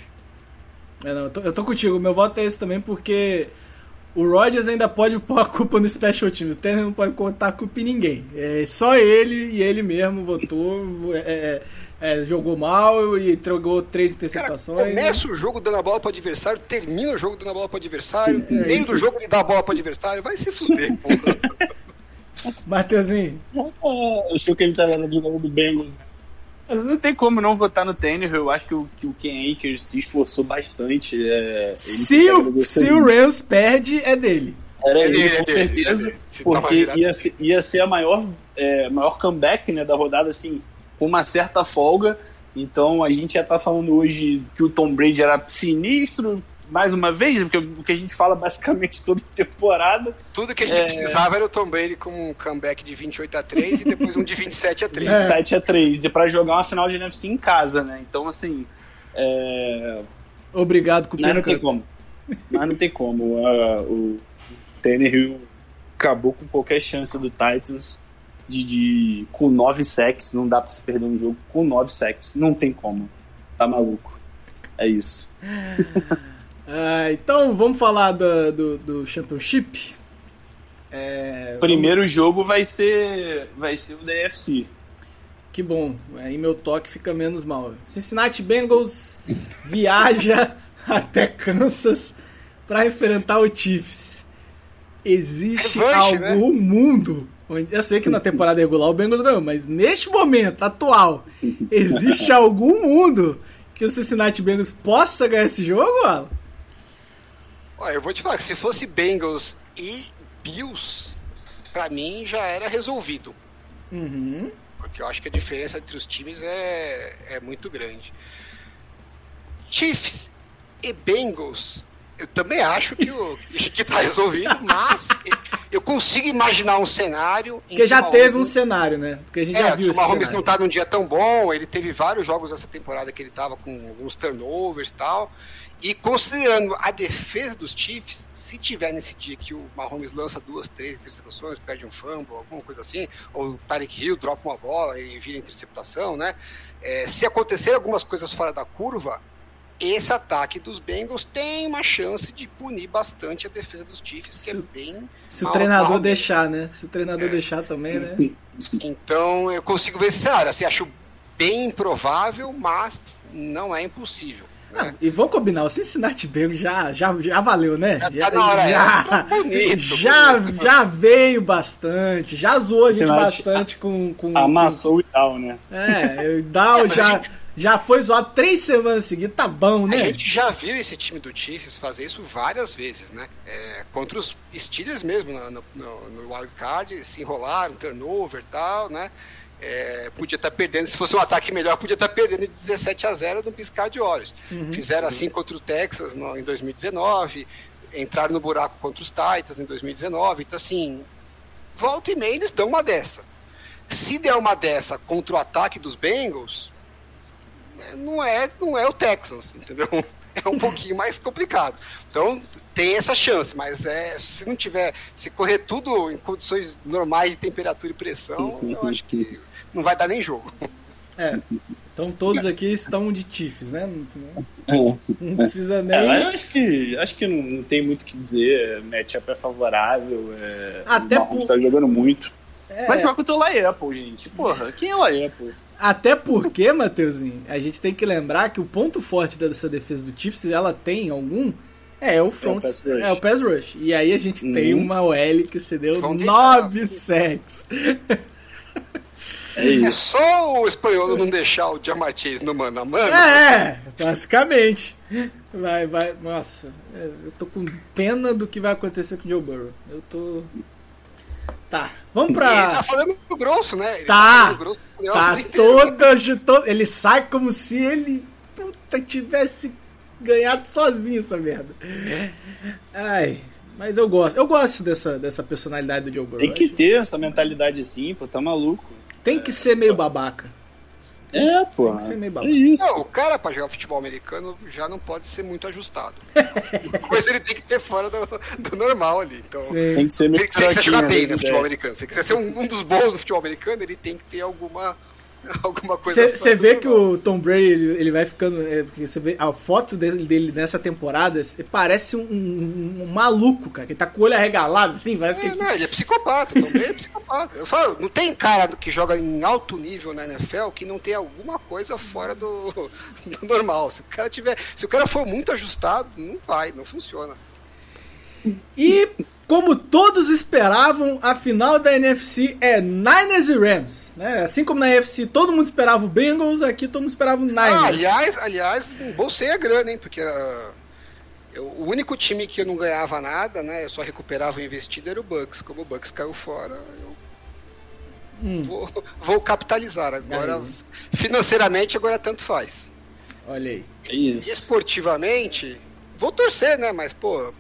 é não, eu, tô, eu tô contigo, meu voto é esse também porque o Rodgers ainda pode pôr a culpa no Special Team, o Tannehill não pode contar a culpa em ninguém. É só ele e ele mesmo votou, é, é, é jogou mal e entregou três interceptações. Cara, começa o jogo dando a bola pro adversário, termina o jogo dando a bola pro adversário, no meio do jogo ele dá a bola pro adversário, vai se fuder, porra. Mateuzinho. Eu achei que ele tava no jogo do Bengals. Mas não tem como não votar no Tanner. Eu acho que o, que o Ken Akers se esforçou bastante. É, se, o, se o Rams perde, é dele. Era ele, é com certeza. porque ia ser, ia ser a maior, é, maior comeback né, da rodada, assim, com uma certa folga. Então a gente já tá falando hoje que o Tom Brady era sinistro, mais uma vez, porque o que a gente fala basicamente toda temporada. Tudo que a gente é... precisava era o Tom Brady com um comeback de 28 a 3 e depois um de 27 a 3. 27 a 3, e para jogar uma final de NFC em casa, né? Então, assim. É... Obrigado, Cupino. Mas não tem como. Mas não tem como. Uh, o Tannehill acabou com qualquer chance do Titans de, de com 9 sacks. Não dá pra se perder um jogo com 9 sacks. Não tem como. Tá maluco. É isso. Ah, então vamos falar do, do, do Championship. É, Primeiro vamos... jogo vai ser vai ser o DFC. Que bom, aí meu toque fica menos mal. Cincinnati Bengals viaja até Kansas para enfrentar o Chiefs. Existe Revanche, algum né? mundo onde eu sei que na temporada regular o Bengals ganhou, mas neste momento atual existe algum mundo que o Cincinnati Bengals possa ganhar esse jogo, Alan? Olha, eu vou te falar que se fosse Bengals e Bills, para mim já era resolvido. Uhum. Porque eu acho que a diferença entre os times é, é muito grande. Chiefs e Bengals, eu também acho que, o, que tá resolvido, mas eu consigo imaginar um cenário. Porque já teve um cenário, né? Porque a gente é, já viu o Mahomes não tá num dia tão bom, ele teve vários jogos essa temporada que ele tava com alguns turnovers e tal. E considerando a defesa dos Chiefs, se tiver nesse dia que o Mahomes lança duas, três interceptações, perde um fumble, alguma coisa assim, ou o Tarek Hill dropa uma bola e vira interceptação, né? É, se acontecer algumas coisas fora da curva, esse ataque dos Bengals tem uma chance de punir bastante a defesa dos Chiefs, se, que é bem. Se mal, o treinador mal deixar, né? Se o treinador é. deixar também, né? Então eu consigo ver esse cenário. Assim, acho bem improvável, mas não é impossível. Né? E vou combinar, o Cincinnati Bengals já, já, já valeu, né? Já tá na hora já, bonito, já, bonito. já veio bastante, já zoou a gente Cincinnati bastante com, com. Amassou o Down, né? É, o Dow mas a já, gente- já foi zoado três semanas seguidas, tá bom, A né? gente já viu esse time do Chiefs fazer isso várias vezes, né? É, contra os Steelers mesmo, no, no, no- no Wild Card, se enrolaram, turnover e tal, né? É, podia estar perdendo, se fosse um ataque melhor, podia estar perdendo de 17 a 0 no piscar de olhos. Fizeram assim contra o Texas no- em 2019, entraram no buraco contra os Titans em 2019, então assim, volta e meia eles dão uma dessa. Se der uma dessa contra o ataque dos Bengals, não é, não é o Texans, entendeu? É um pouquinho mais complicado. Então, tem essa chance, mas é, se não tiver, se correr tudo em condições normais de temperatura e pressão, eu acho que não vai dar nem jogo. É. Então todos aqui estão de Chiefs, né? Não, não precisa É, nem. eu acho que, acho que não, não tem muito o que dizer. Matchup é favorável. É, Até por- tá jogando muito. É. Mas joga contra o Apple, gente. Porra, quem é o Apple? Até porque, Matheusinho, a gente tem que lembrar que o ponto forte dessa defesa do Chiefs, se ela tem algum, é o front, pass rush. é o pass rush. E aí a gente tem Uhum. uma OL que cedeu Vão nove deitar. sacks. É É isso. só o espanhol não deixar o Chase no mano a mano. É, basicamente. Vai, vai. Nossa, é, eu tô com pena do que vai acontecer com o Joe Burrow. Eu tô. Tá, vamos Ele pra. tá falando grosso, né? Ele Tá. falando grosso pro Tá todo, todo. Ele sai como se ele puta, tivesse ganhado sozinho essa merda. Ai, mas eu gosto. Eu gosto dessa, dessa personalidade do Joe Burrow. Tem que ter essa mentalidade assim, pô, tá maluco. Tem que ser meio babaca. É, pô. que ser meio É isso. Não, o cara pra jogar futebol americano já não pode ser muito ajustado. Coisa ele tem que ter fora do, do normal ali. Então, Sim. Tem que ser meio Se ele quiser jogar bem fraquinho, no futebol né, americano, se quiser ser um, um dos bons do futebol americano, ele tem que ter alguma, alguma coisa. Você vê que o Tom Brady ele, ele vai ficando. é, Você vê a foto dele, dele nessa temporada, parece um, um- um maluco, cara. Que tá com o olho arregalado, assim, parece que É, ele não, ele é psicopata, também é psicopata. Eu falo, não tem cara que joga em alto nível na NFL que não tem alguma coisa fora do, do normal. Se o cara tiver, se o cara for muito ajustado, não vai, não funciona. E como todos esperavam, a final da NFC é Niners e Rams. Né? Assim como na NFC todo mundo esperava o Bengals, aqui todo mundo esperava o Niners. Ah, aliás, aliás, bolsei a grana, hein? Porque ah, eu- o único time que eu não ganhava nada, né? Eu só recuperava o investido era o Bucks. Como o Bucks caiu fora, eu Hum. vou, vou capitalizar. Agora, Aí. financeiramente, agora tanto faz. Olha aí. É isso. Esportivamente, vou torcer, né? Mas, pô,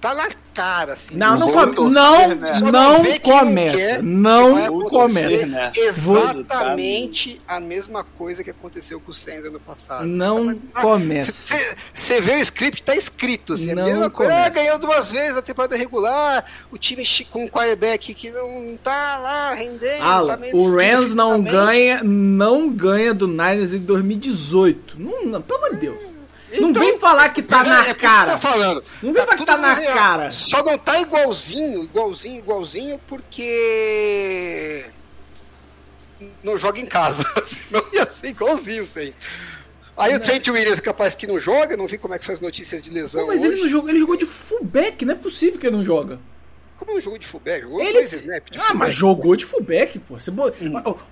tá na cara, assim. Não, não, come- torcer, não, né? Não quem não começa. quer, Não começa. Exatamente a mesma coisa que aconteceu com o Sainz ano passado. Não Ah, começa. Você vê o script, tá escrito assim. Não a mesma coisa. começa. Ah, ganhou duas vezes a temporada regular. O time com um quarterback que não tá lá rendendo. tá Alan, meio o Rams não ganha, não ganha do Niners em 2018. Não, não, pelo amor de Deus. Não Então, vem falar que tá é, na é cara. eu tô falando. Não vem falar que tá na real. cara. Só não tá igualzinho, igualzinho, igualzinho, porque não joga em casa. Senão ia ser igualzinho, sim. Aí o Trent Williams é capaz que não joga, não vi como é que faz notícias de lesão. Pô, mas hoje. ele não jogou, ele jogou de fullback, não é possível que ele não joga. Como não jogou de fullback? Jogou Ele- dois snaps de Ah, mas jogou de fullback, pô. Você bo-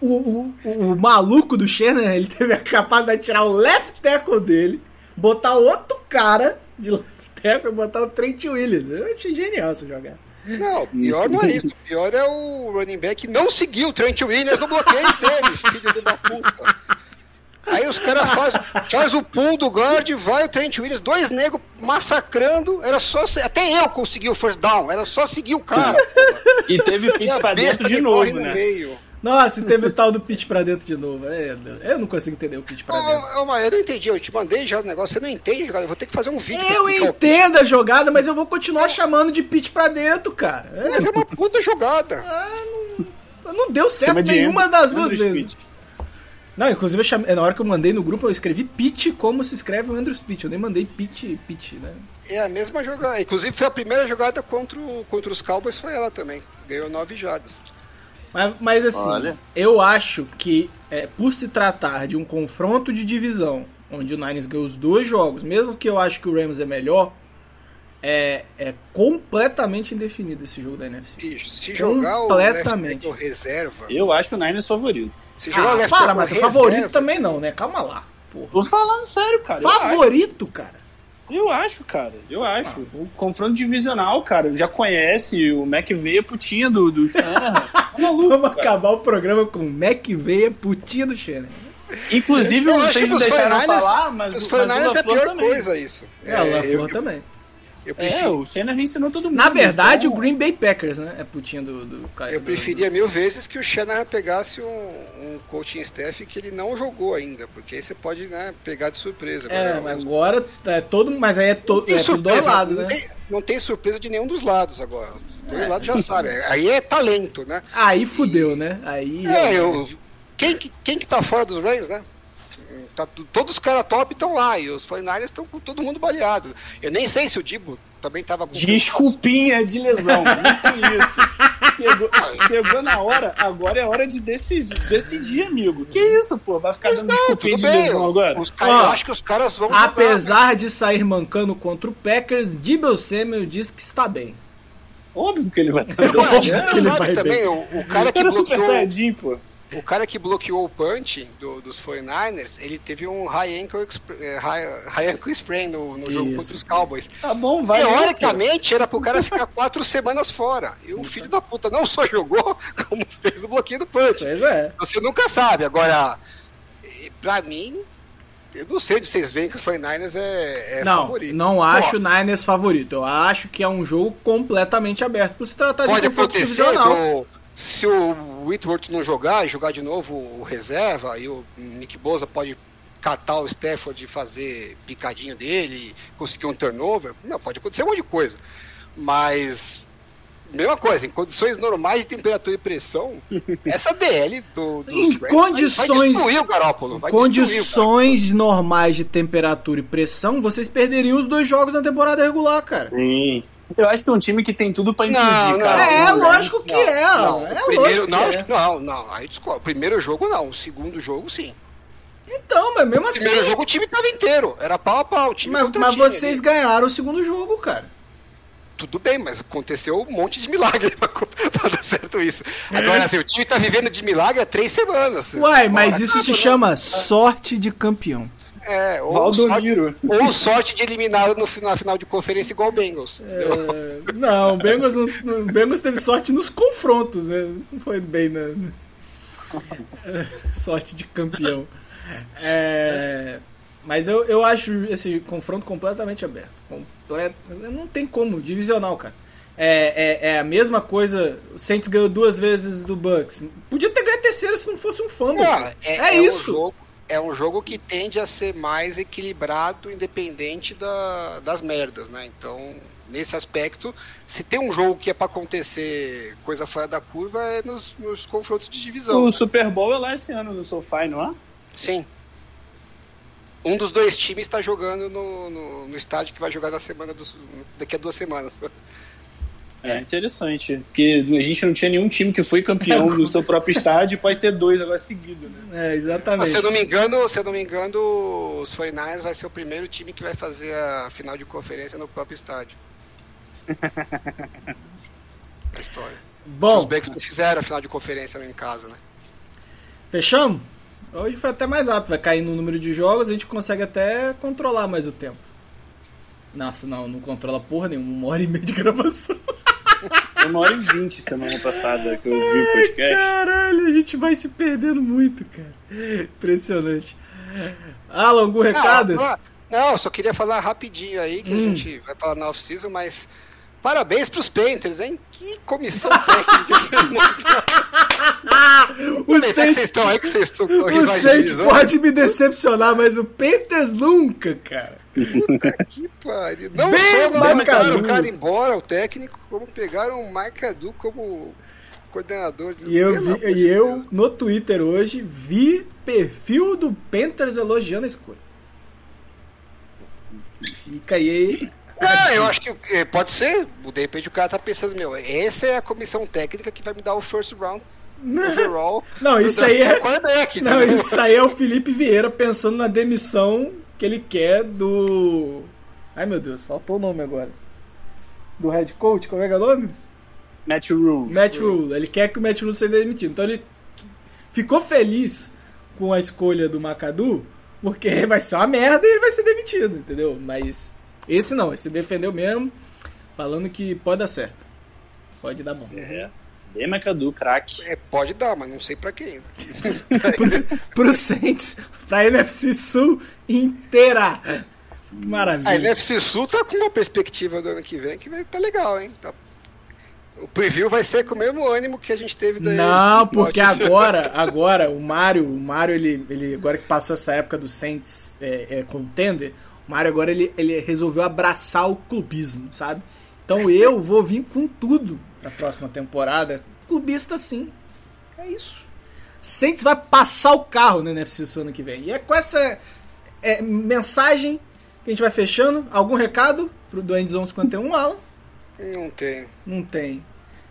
o, o, o, o maluco do Shannon, ele teve a capacidade de tirar o left tackle dele, botar outro cara de left tackle e botar o Trent Williams. Eu achei genial essa jogada. Não, pior não é isso. O pior é o running back não seguiu o Trent Williams no bloqueio dele, filho uma puta. Aí os caras fazem faz o pull do guard, vai o Trent Williams, dois negros massacrando, era só até eu consegui o first down, era só seguir o cara. porra. E teve E pitch pra dentro de novo, né? meio. Nossa, teve o tal do pitch pra dentro de novo. É, eu não consigo entender o pitch pra dentro. Ô, ô, mas eu não entendi, eu te mandei já o negócio, você não entende, cara, eu vou ter que fazer um vídeo. Eu entendo a jogada, mas eu vou continuar chamando de pitch pra dentro, cara. É, Mas é uma puta jogada. não deu certo de nenhuma das duas vezes. Não, inclusive eu chamei- na hora que eu mandei no grupo, eu escrevi pitch como se escreve o Andrew Pitch. Eu nem mandei pitch, pitch, né? É a mesma jogada. Inclusive foi a primeira jogada contra, o- contra os Cowboys, foi ela também. Ganhou nove jardas. Mas, mas assim, Olha. eu acho que é, por se tratar de um confronto de divisão onde o Niners ganhou os dois jogos, mesmo que eu acho que o Rams é melhor, é, é completamente indefinido esse jogo da NFC. Bicho, se jogar o Completamente. left reserva, Eu acho o Niners favorito. se jogar o Ah, left para, mas reserva, favorito também não, né? Calma lá. Porra. Tô falando sério, cara. Favorito, cara. Eu acho, cara. Eu acho. O confronto divisional, cara, já conhece. O McVeigh é putinha do, do Shanahan. Tá maluco, Vamos cara. acabar o programa com McVeigh, putinha do Shannon. Inclusive, Eu não os deixaram 49ers falar, mas os o- o 49ers é a pior também. coisa isso. É, o eu, LaFleur também. Eu É, prefiro, o Shanahan ensinou todo mundo. Na verdade, então- o Green Bay Packers, né? É putinha do, do cara. eu preferia do- mil vezes que o Shanahan pegasse um, um coaching staff que ele não jogou ainda, porque aí você pode né, pegar de surpresa. É, Agora, mas agora é todo. Mas aí é, to, é dois lados, não, né? não tem surpresa de nenhum dos lados agora. Os dois lados já sabem. Aí é talento, né? Aí fudeu, né? Aí. É, eu, quem, que- quem que tá fora dos Rams, né? Tá, todos os caras top estão lá e os 49ers estão com todo mundo baleado. Eu nem sei se o Dibo também tava com. Desculpinha de lesão. Muito isso. Pegou, pegou na hora, agora é hora de decidir, decidir, amigo. Que isso, pô? Vai ficar dando Não, desculpinha de bem. lesão agora? Os caras, eu acho que os caras vão. jogar? Apesar de sair mancando contra o Packers, Dibble Samuel diz que está bem. Óbvio que ele vai estar que ele vai também, bem. o, o cara O que é super bloqueou, saiyajin, pô. O cara que bloqueou o punch do- dos 49ers, ele teve um high ankle, expr- eh, high, high ankle sprain no, no jogo contra os Cowboys. Tá bom, vai. Teoricamente era pro cara ficar quatro semanas fora. E o filho da puta não só jogou, como fez o bloqueio do punch. Pois é. Você nunca sabe. Agora, pra mim, eu não sei onde vocês veem que o 49ers é, é não, favorito. não acho Pô, o Niners favorito. Eu acho que é um jogo completamente aberto por se tratar Pode de confronto acontecer divisional. do- se o Whitworth não jogar e jogar de novo o reserva, e o Nick Boza pode catar o Stafford e fazer picadinho dele, conseguir um turnover, não, pode acontecer um monte de coisa. Mas, mesma coisa, em condições normais de temperatura e pressão, essa DL do, dos Em Rams vai- condições- vai destruir o Garópolo. Vai destruir o Condições normais de temperatura e pressão, vocês perderiam os dois jogos na temporada regular, cara. Sim. Eu acho que é um time que tem tudo pra impedir, Não, não, cara. é, não, lógico não, que é. Não, é primeiro, lógico não, é. não, não, aí. O primeiro jogo não, o segundo jogo sim. Então, mas mesmo O assim. primeiro jogo o time tava inteiro, era pau a pau, o time Mas, mas time vocês ali. ganharam o segundo jogo, cara. Tudo bem, mas aconteceu um monte de milagre pra, pra dar certo isso. Agora, assim, o time tá vivendo de milagre há três semanas. Uai, mas isso se né? chama sorte de campeão. É, ou Valdomiro. sorte, ou sorte de eliminado no, na final de conferência igual o Bengals. É, não, o Bengals, o Bengals teve sorte nos confrontos, né? Não foi bem na. É, sorte de campeão. É, mas eu, eu acho esse confronto completamente aberto. Completo, não tem como, divisional, cara. É, é, é a mesma coisa. O Saints ganhou duas vezes do Bucks. Podia ter ganho a terceira se não fosse um fumble. Não, cara. é, é, é Um isso. jogo, é um jogo que tende a ser mais equilibrado, independente da- das merdas, né? Então, nesse aspecto, se tem um jogo que é pra acontecer coisa fora da curva, é nos, nos confrontos de divisão. O Super Bowl é lá esse ano no SoFi, não é? Sim. Um dos dois times está jogando no, no, no estádio que vai jogar na semana dos, daqui a duas semanas. É interessante. Porque a gente não tinha nenhum time que foi campeão no seu próprio estádio e pode ter dois agora seguido, né? É, exatamente. se eu não me engano, se eu não me engano, os 49ers vai ser o primeiro time que vai fazer a final de conferência no próprio estádio. a história. Os Bom, Bucks não fizeram a final de conferência em casa, né? fechamos? Hoje foi até mais rápido, vai cair no número de jogos, a gente consegue até controlar mais o tempo. Nossa, não, não controla porra nenhuma, uma hora e meia de gravação. Foi uma hora e vinte semana passada que eu vi o podcast. Caralho, a gente vai se perdendo muito, cara. Impressionante. Alan, algum recado? Não, falar- não, só queria falar rapidinho aí, que a gente vai falar na off-season, mas parabéns pros Panthers, hein? Que comissão técnica o é que vocês Saints, estão aí que vocês estão o Saints pode me decepcionar, mas o Panthers nunca, cara. Puta que pariu. Não Bem só mandaram o cara embora, o técnico, como pegaram o Marcadu como coordenador. de- E eu, vi, de e eu Deus. no Twitter hoje, vi perfil do Panthers elogiando a escolha. Fica aí. Ah, eu acho que eh, pode ser. De repente o cara tá pensando, meu, essa é a comissão técnica que vai me dar o first round overall. Não, isso aí é. Quarterback, Não, isso aí é o Felipe Vieira pensando na demissão que ele quer do. Ai meu Deus, faltou o nome agora. Do head coach, como é que é o nome? Match Rule. Matt Rule. Ele quer que o Matt Rule seja demitido. Então ele ficou feliz com a escolha do McAdoo, porque vai ser uma merda e ele vai ser demitido, entendeu? Mas esse não, esse defendeu mesmo, falando que pode dar certo. Pode dar bom. É. Bem McAdoo, craque. É, pode dar, mas não sei pra quem. Pro, pro Saints, pra NFC Sul inteira. Que A maravilha. NFC Sul tá com uma perspectiva do ano que vem que vai tá legal, hein? Tá- O preview vai ser com o mesmo ânimo que a gente teve da Não, porque agora, agora o Mario, o Mario ele, ele agora que passou essa época do Saints é, é, contender, o Mario agora ele, ele resolveu abraçar o clubismo, sabe? Então eu vou vir com tudo pra próxima temporada, clubista sim. É isso. Saints vai passar o carro no NFC Sul ano que vem. E é com essa é, mensagem que a gente vai fechando. Algum recado pro do Endzone 51, Alan? Não tem. Não tem.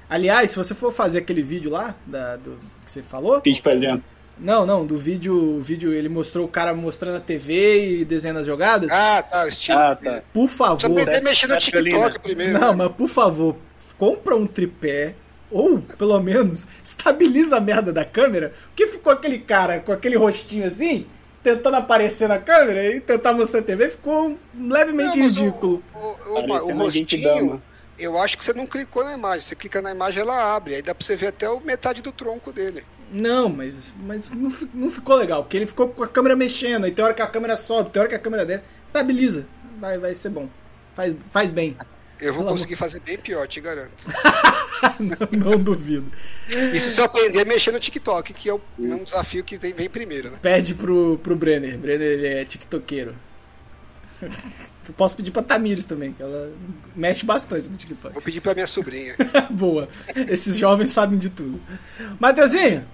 Aliás, se você for fazer aquele vídeo lá, da, do, que você falou. Pitch pra dentro. Não, não, do vídeo. O vídeo ele mostrou o cara mostrando a TV e desenhando as jogadas. Ah, tá, o estilo. Ah, tá. Por favor. a mexer no TikTok primeiro. Não, né? mas por favor, compra um tripé. Ou, pelo menos, estabiliza a merda da câmera. Porque ficou aquele cara com aquele rostinho assim, tentando aparecer na câmera e tentar mostrar a TV, ficou levemente Não, ridículo. O, o, o, o rostinho, eu acho que você não clicou na imagem. Você clica na imagem, ela abre. Aí dá pra você ver até o metade do tronco dele. Não, mas, mas não, não ficou legal, porque ele ficou com a câmera mexendo, aí tem hora que a câmera sobe, tem hora que a câmera desce. Estabiliza. Vai, vai ser bom. Faz, faz bem. Eu vou Pelo conseguir fazer bem pior, te garanto. não, não duvido. Isso se eu aprender a mexer no TikTok, que é o- é um desafio que tem- vem primeiro, né? Pede pro, pro Brenner. Brenner ele é tiktokeiro. Eu posso pedir pra Tamires também, que ela mexe bastante no TikTok. Vou pedir pra minha sobrinha. Boa. Esses jovens sabem de tudo. Mateuzinho.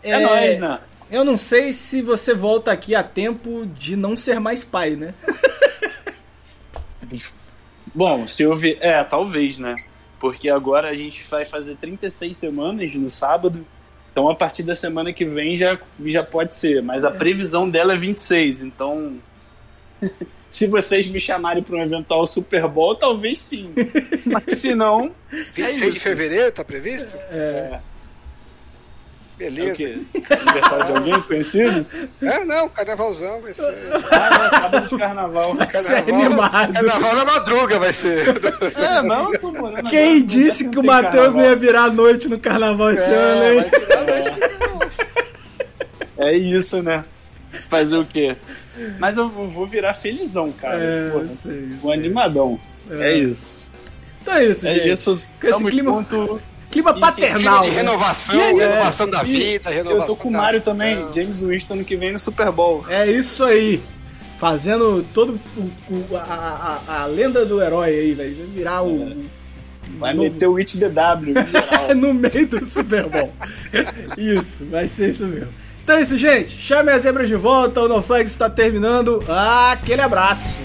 É, nóis, né? Eu não sei se você volta aqui a tempo de não ser mais pai, né? Bom, se eu ver. É, talvez, né? Porque agora a gente vai fazer 36 semanas no sábado. Então a partir da semana que vem já, já pode ser. Mas a previsão dela é 26. Então. se vocês me chamarem para um eventual Super Bowl, talvez sim. Mas se não. 26 de isso. fevereiro, tá previsto? É, é Beleza. quê? Aniversário de alguém conhecido? É, não, carnavalzão vai ser. Ah, é sábado de carnaval. Você é animado. Carnaval na madruga vai ser. É, não, tô morando Quem agora, disse que o Matheus não carnaval. ia virar a noite no carnaval esse ano, É, hein? noite. É isso, né? Fazer o quê? Mas eu vou virar felizão, cara. É, Porra, sei, um sei. animadão. É. É, isso. Então é isso, É gente. isso. Com esse clima, junto. Clima paternal. de né? renovação, renovação é, da vida, renovação Eu tô com o Mário também, Não. James Winston ano que vem no Super Bowl. É isso aí. Fazendo todo o, o- a, a, a lenda do herói aí, vai virar o. Vai novo- meter o It geral. no meio do Super Bowl. isso, vai ser isso mesmo. Então é isso, gente. Chame as zebras de volta. O No Flags está terminando. Aquele abraço.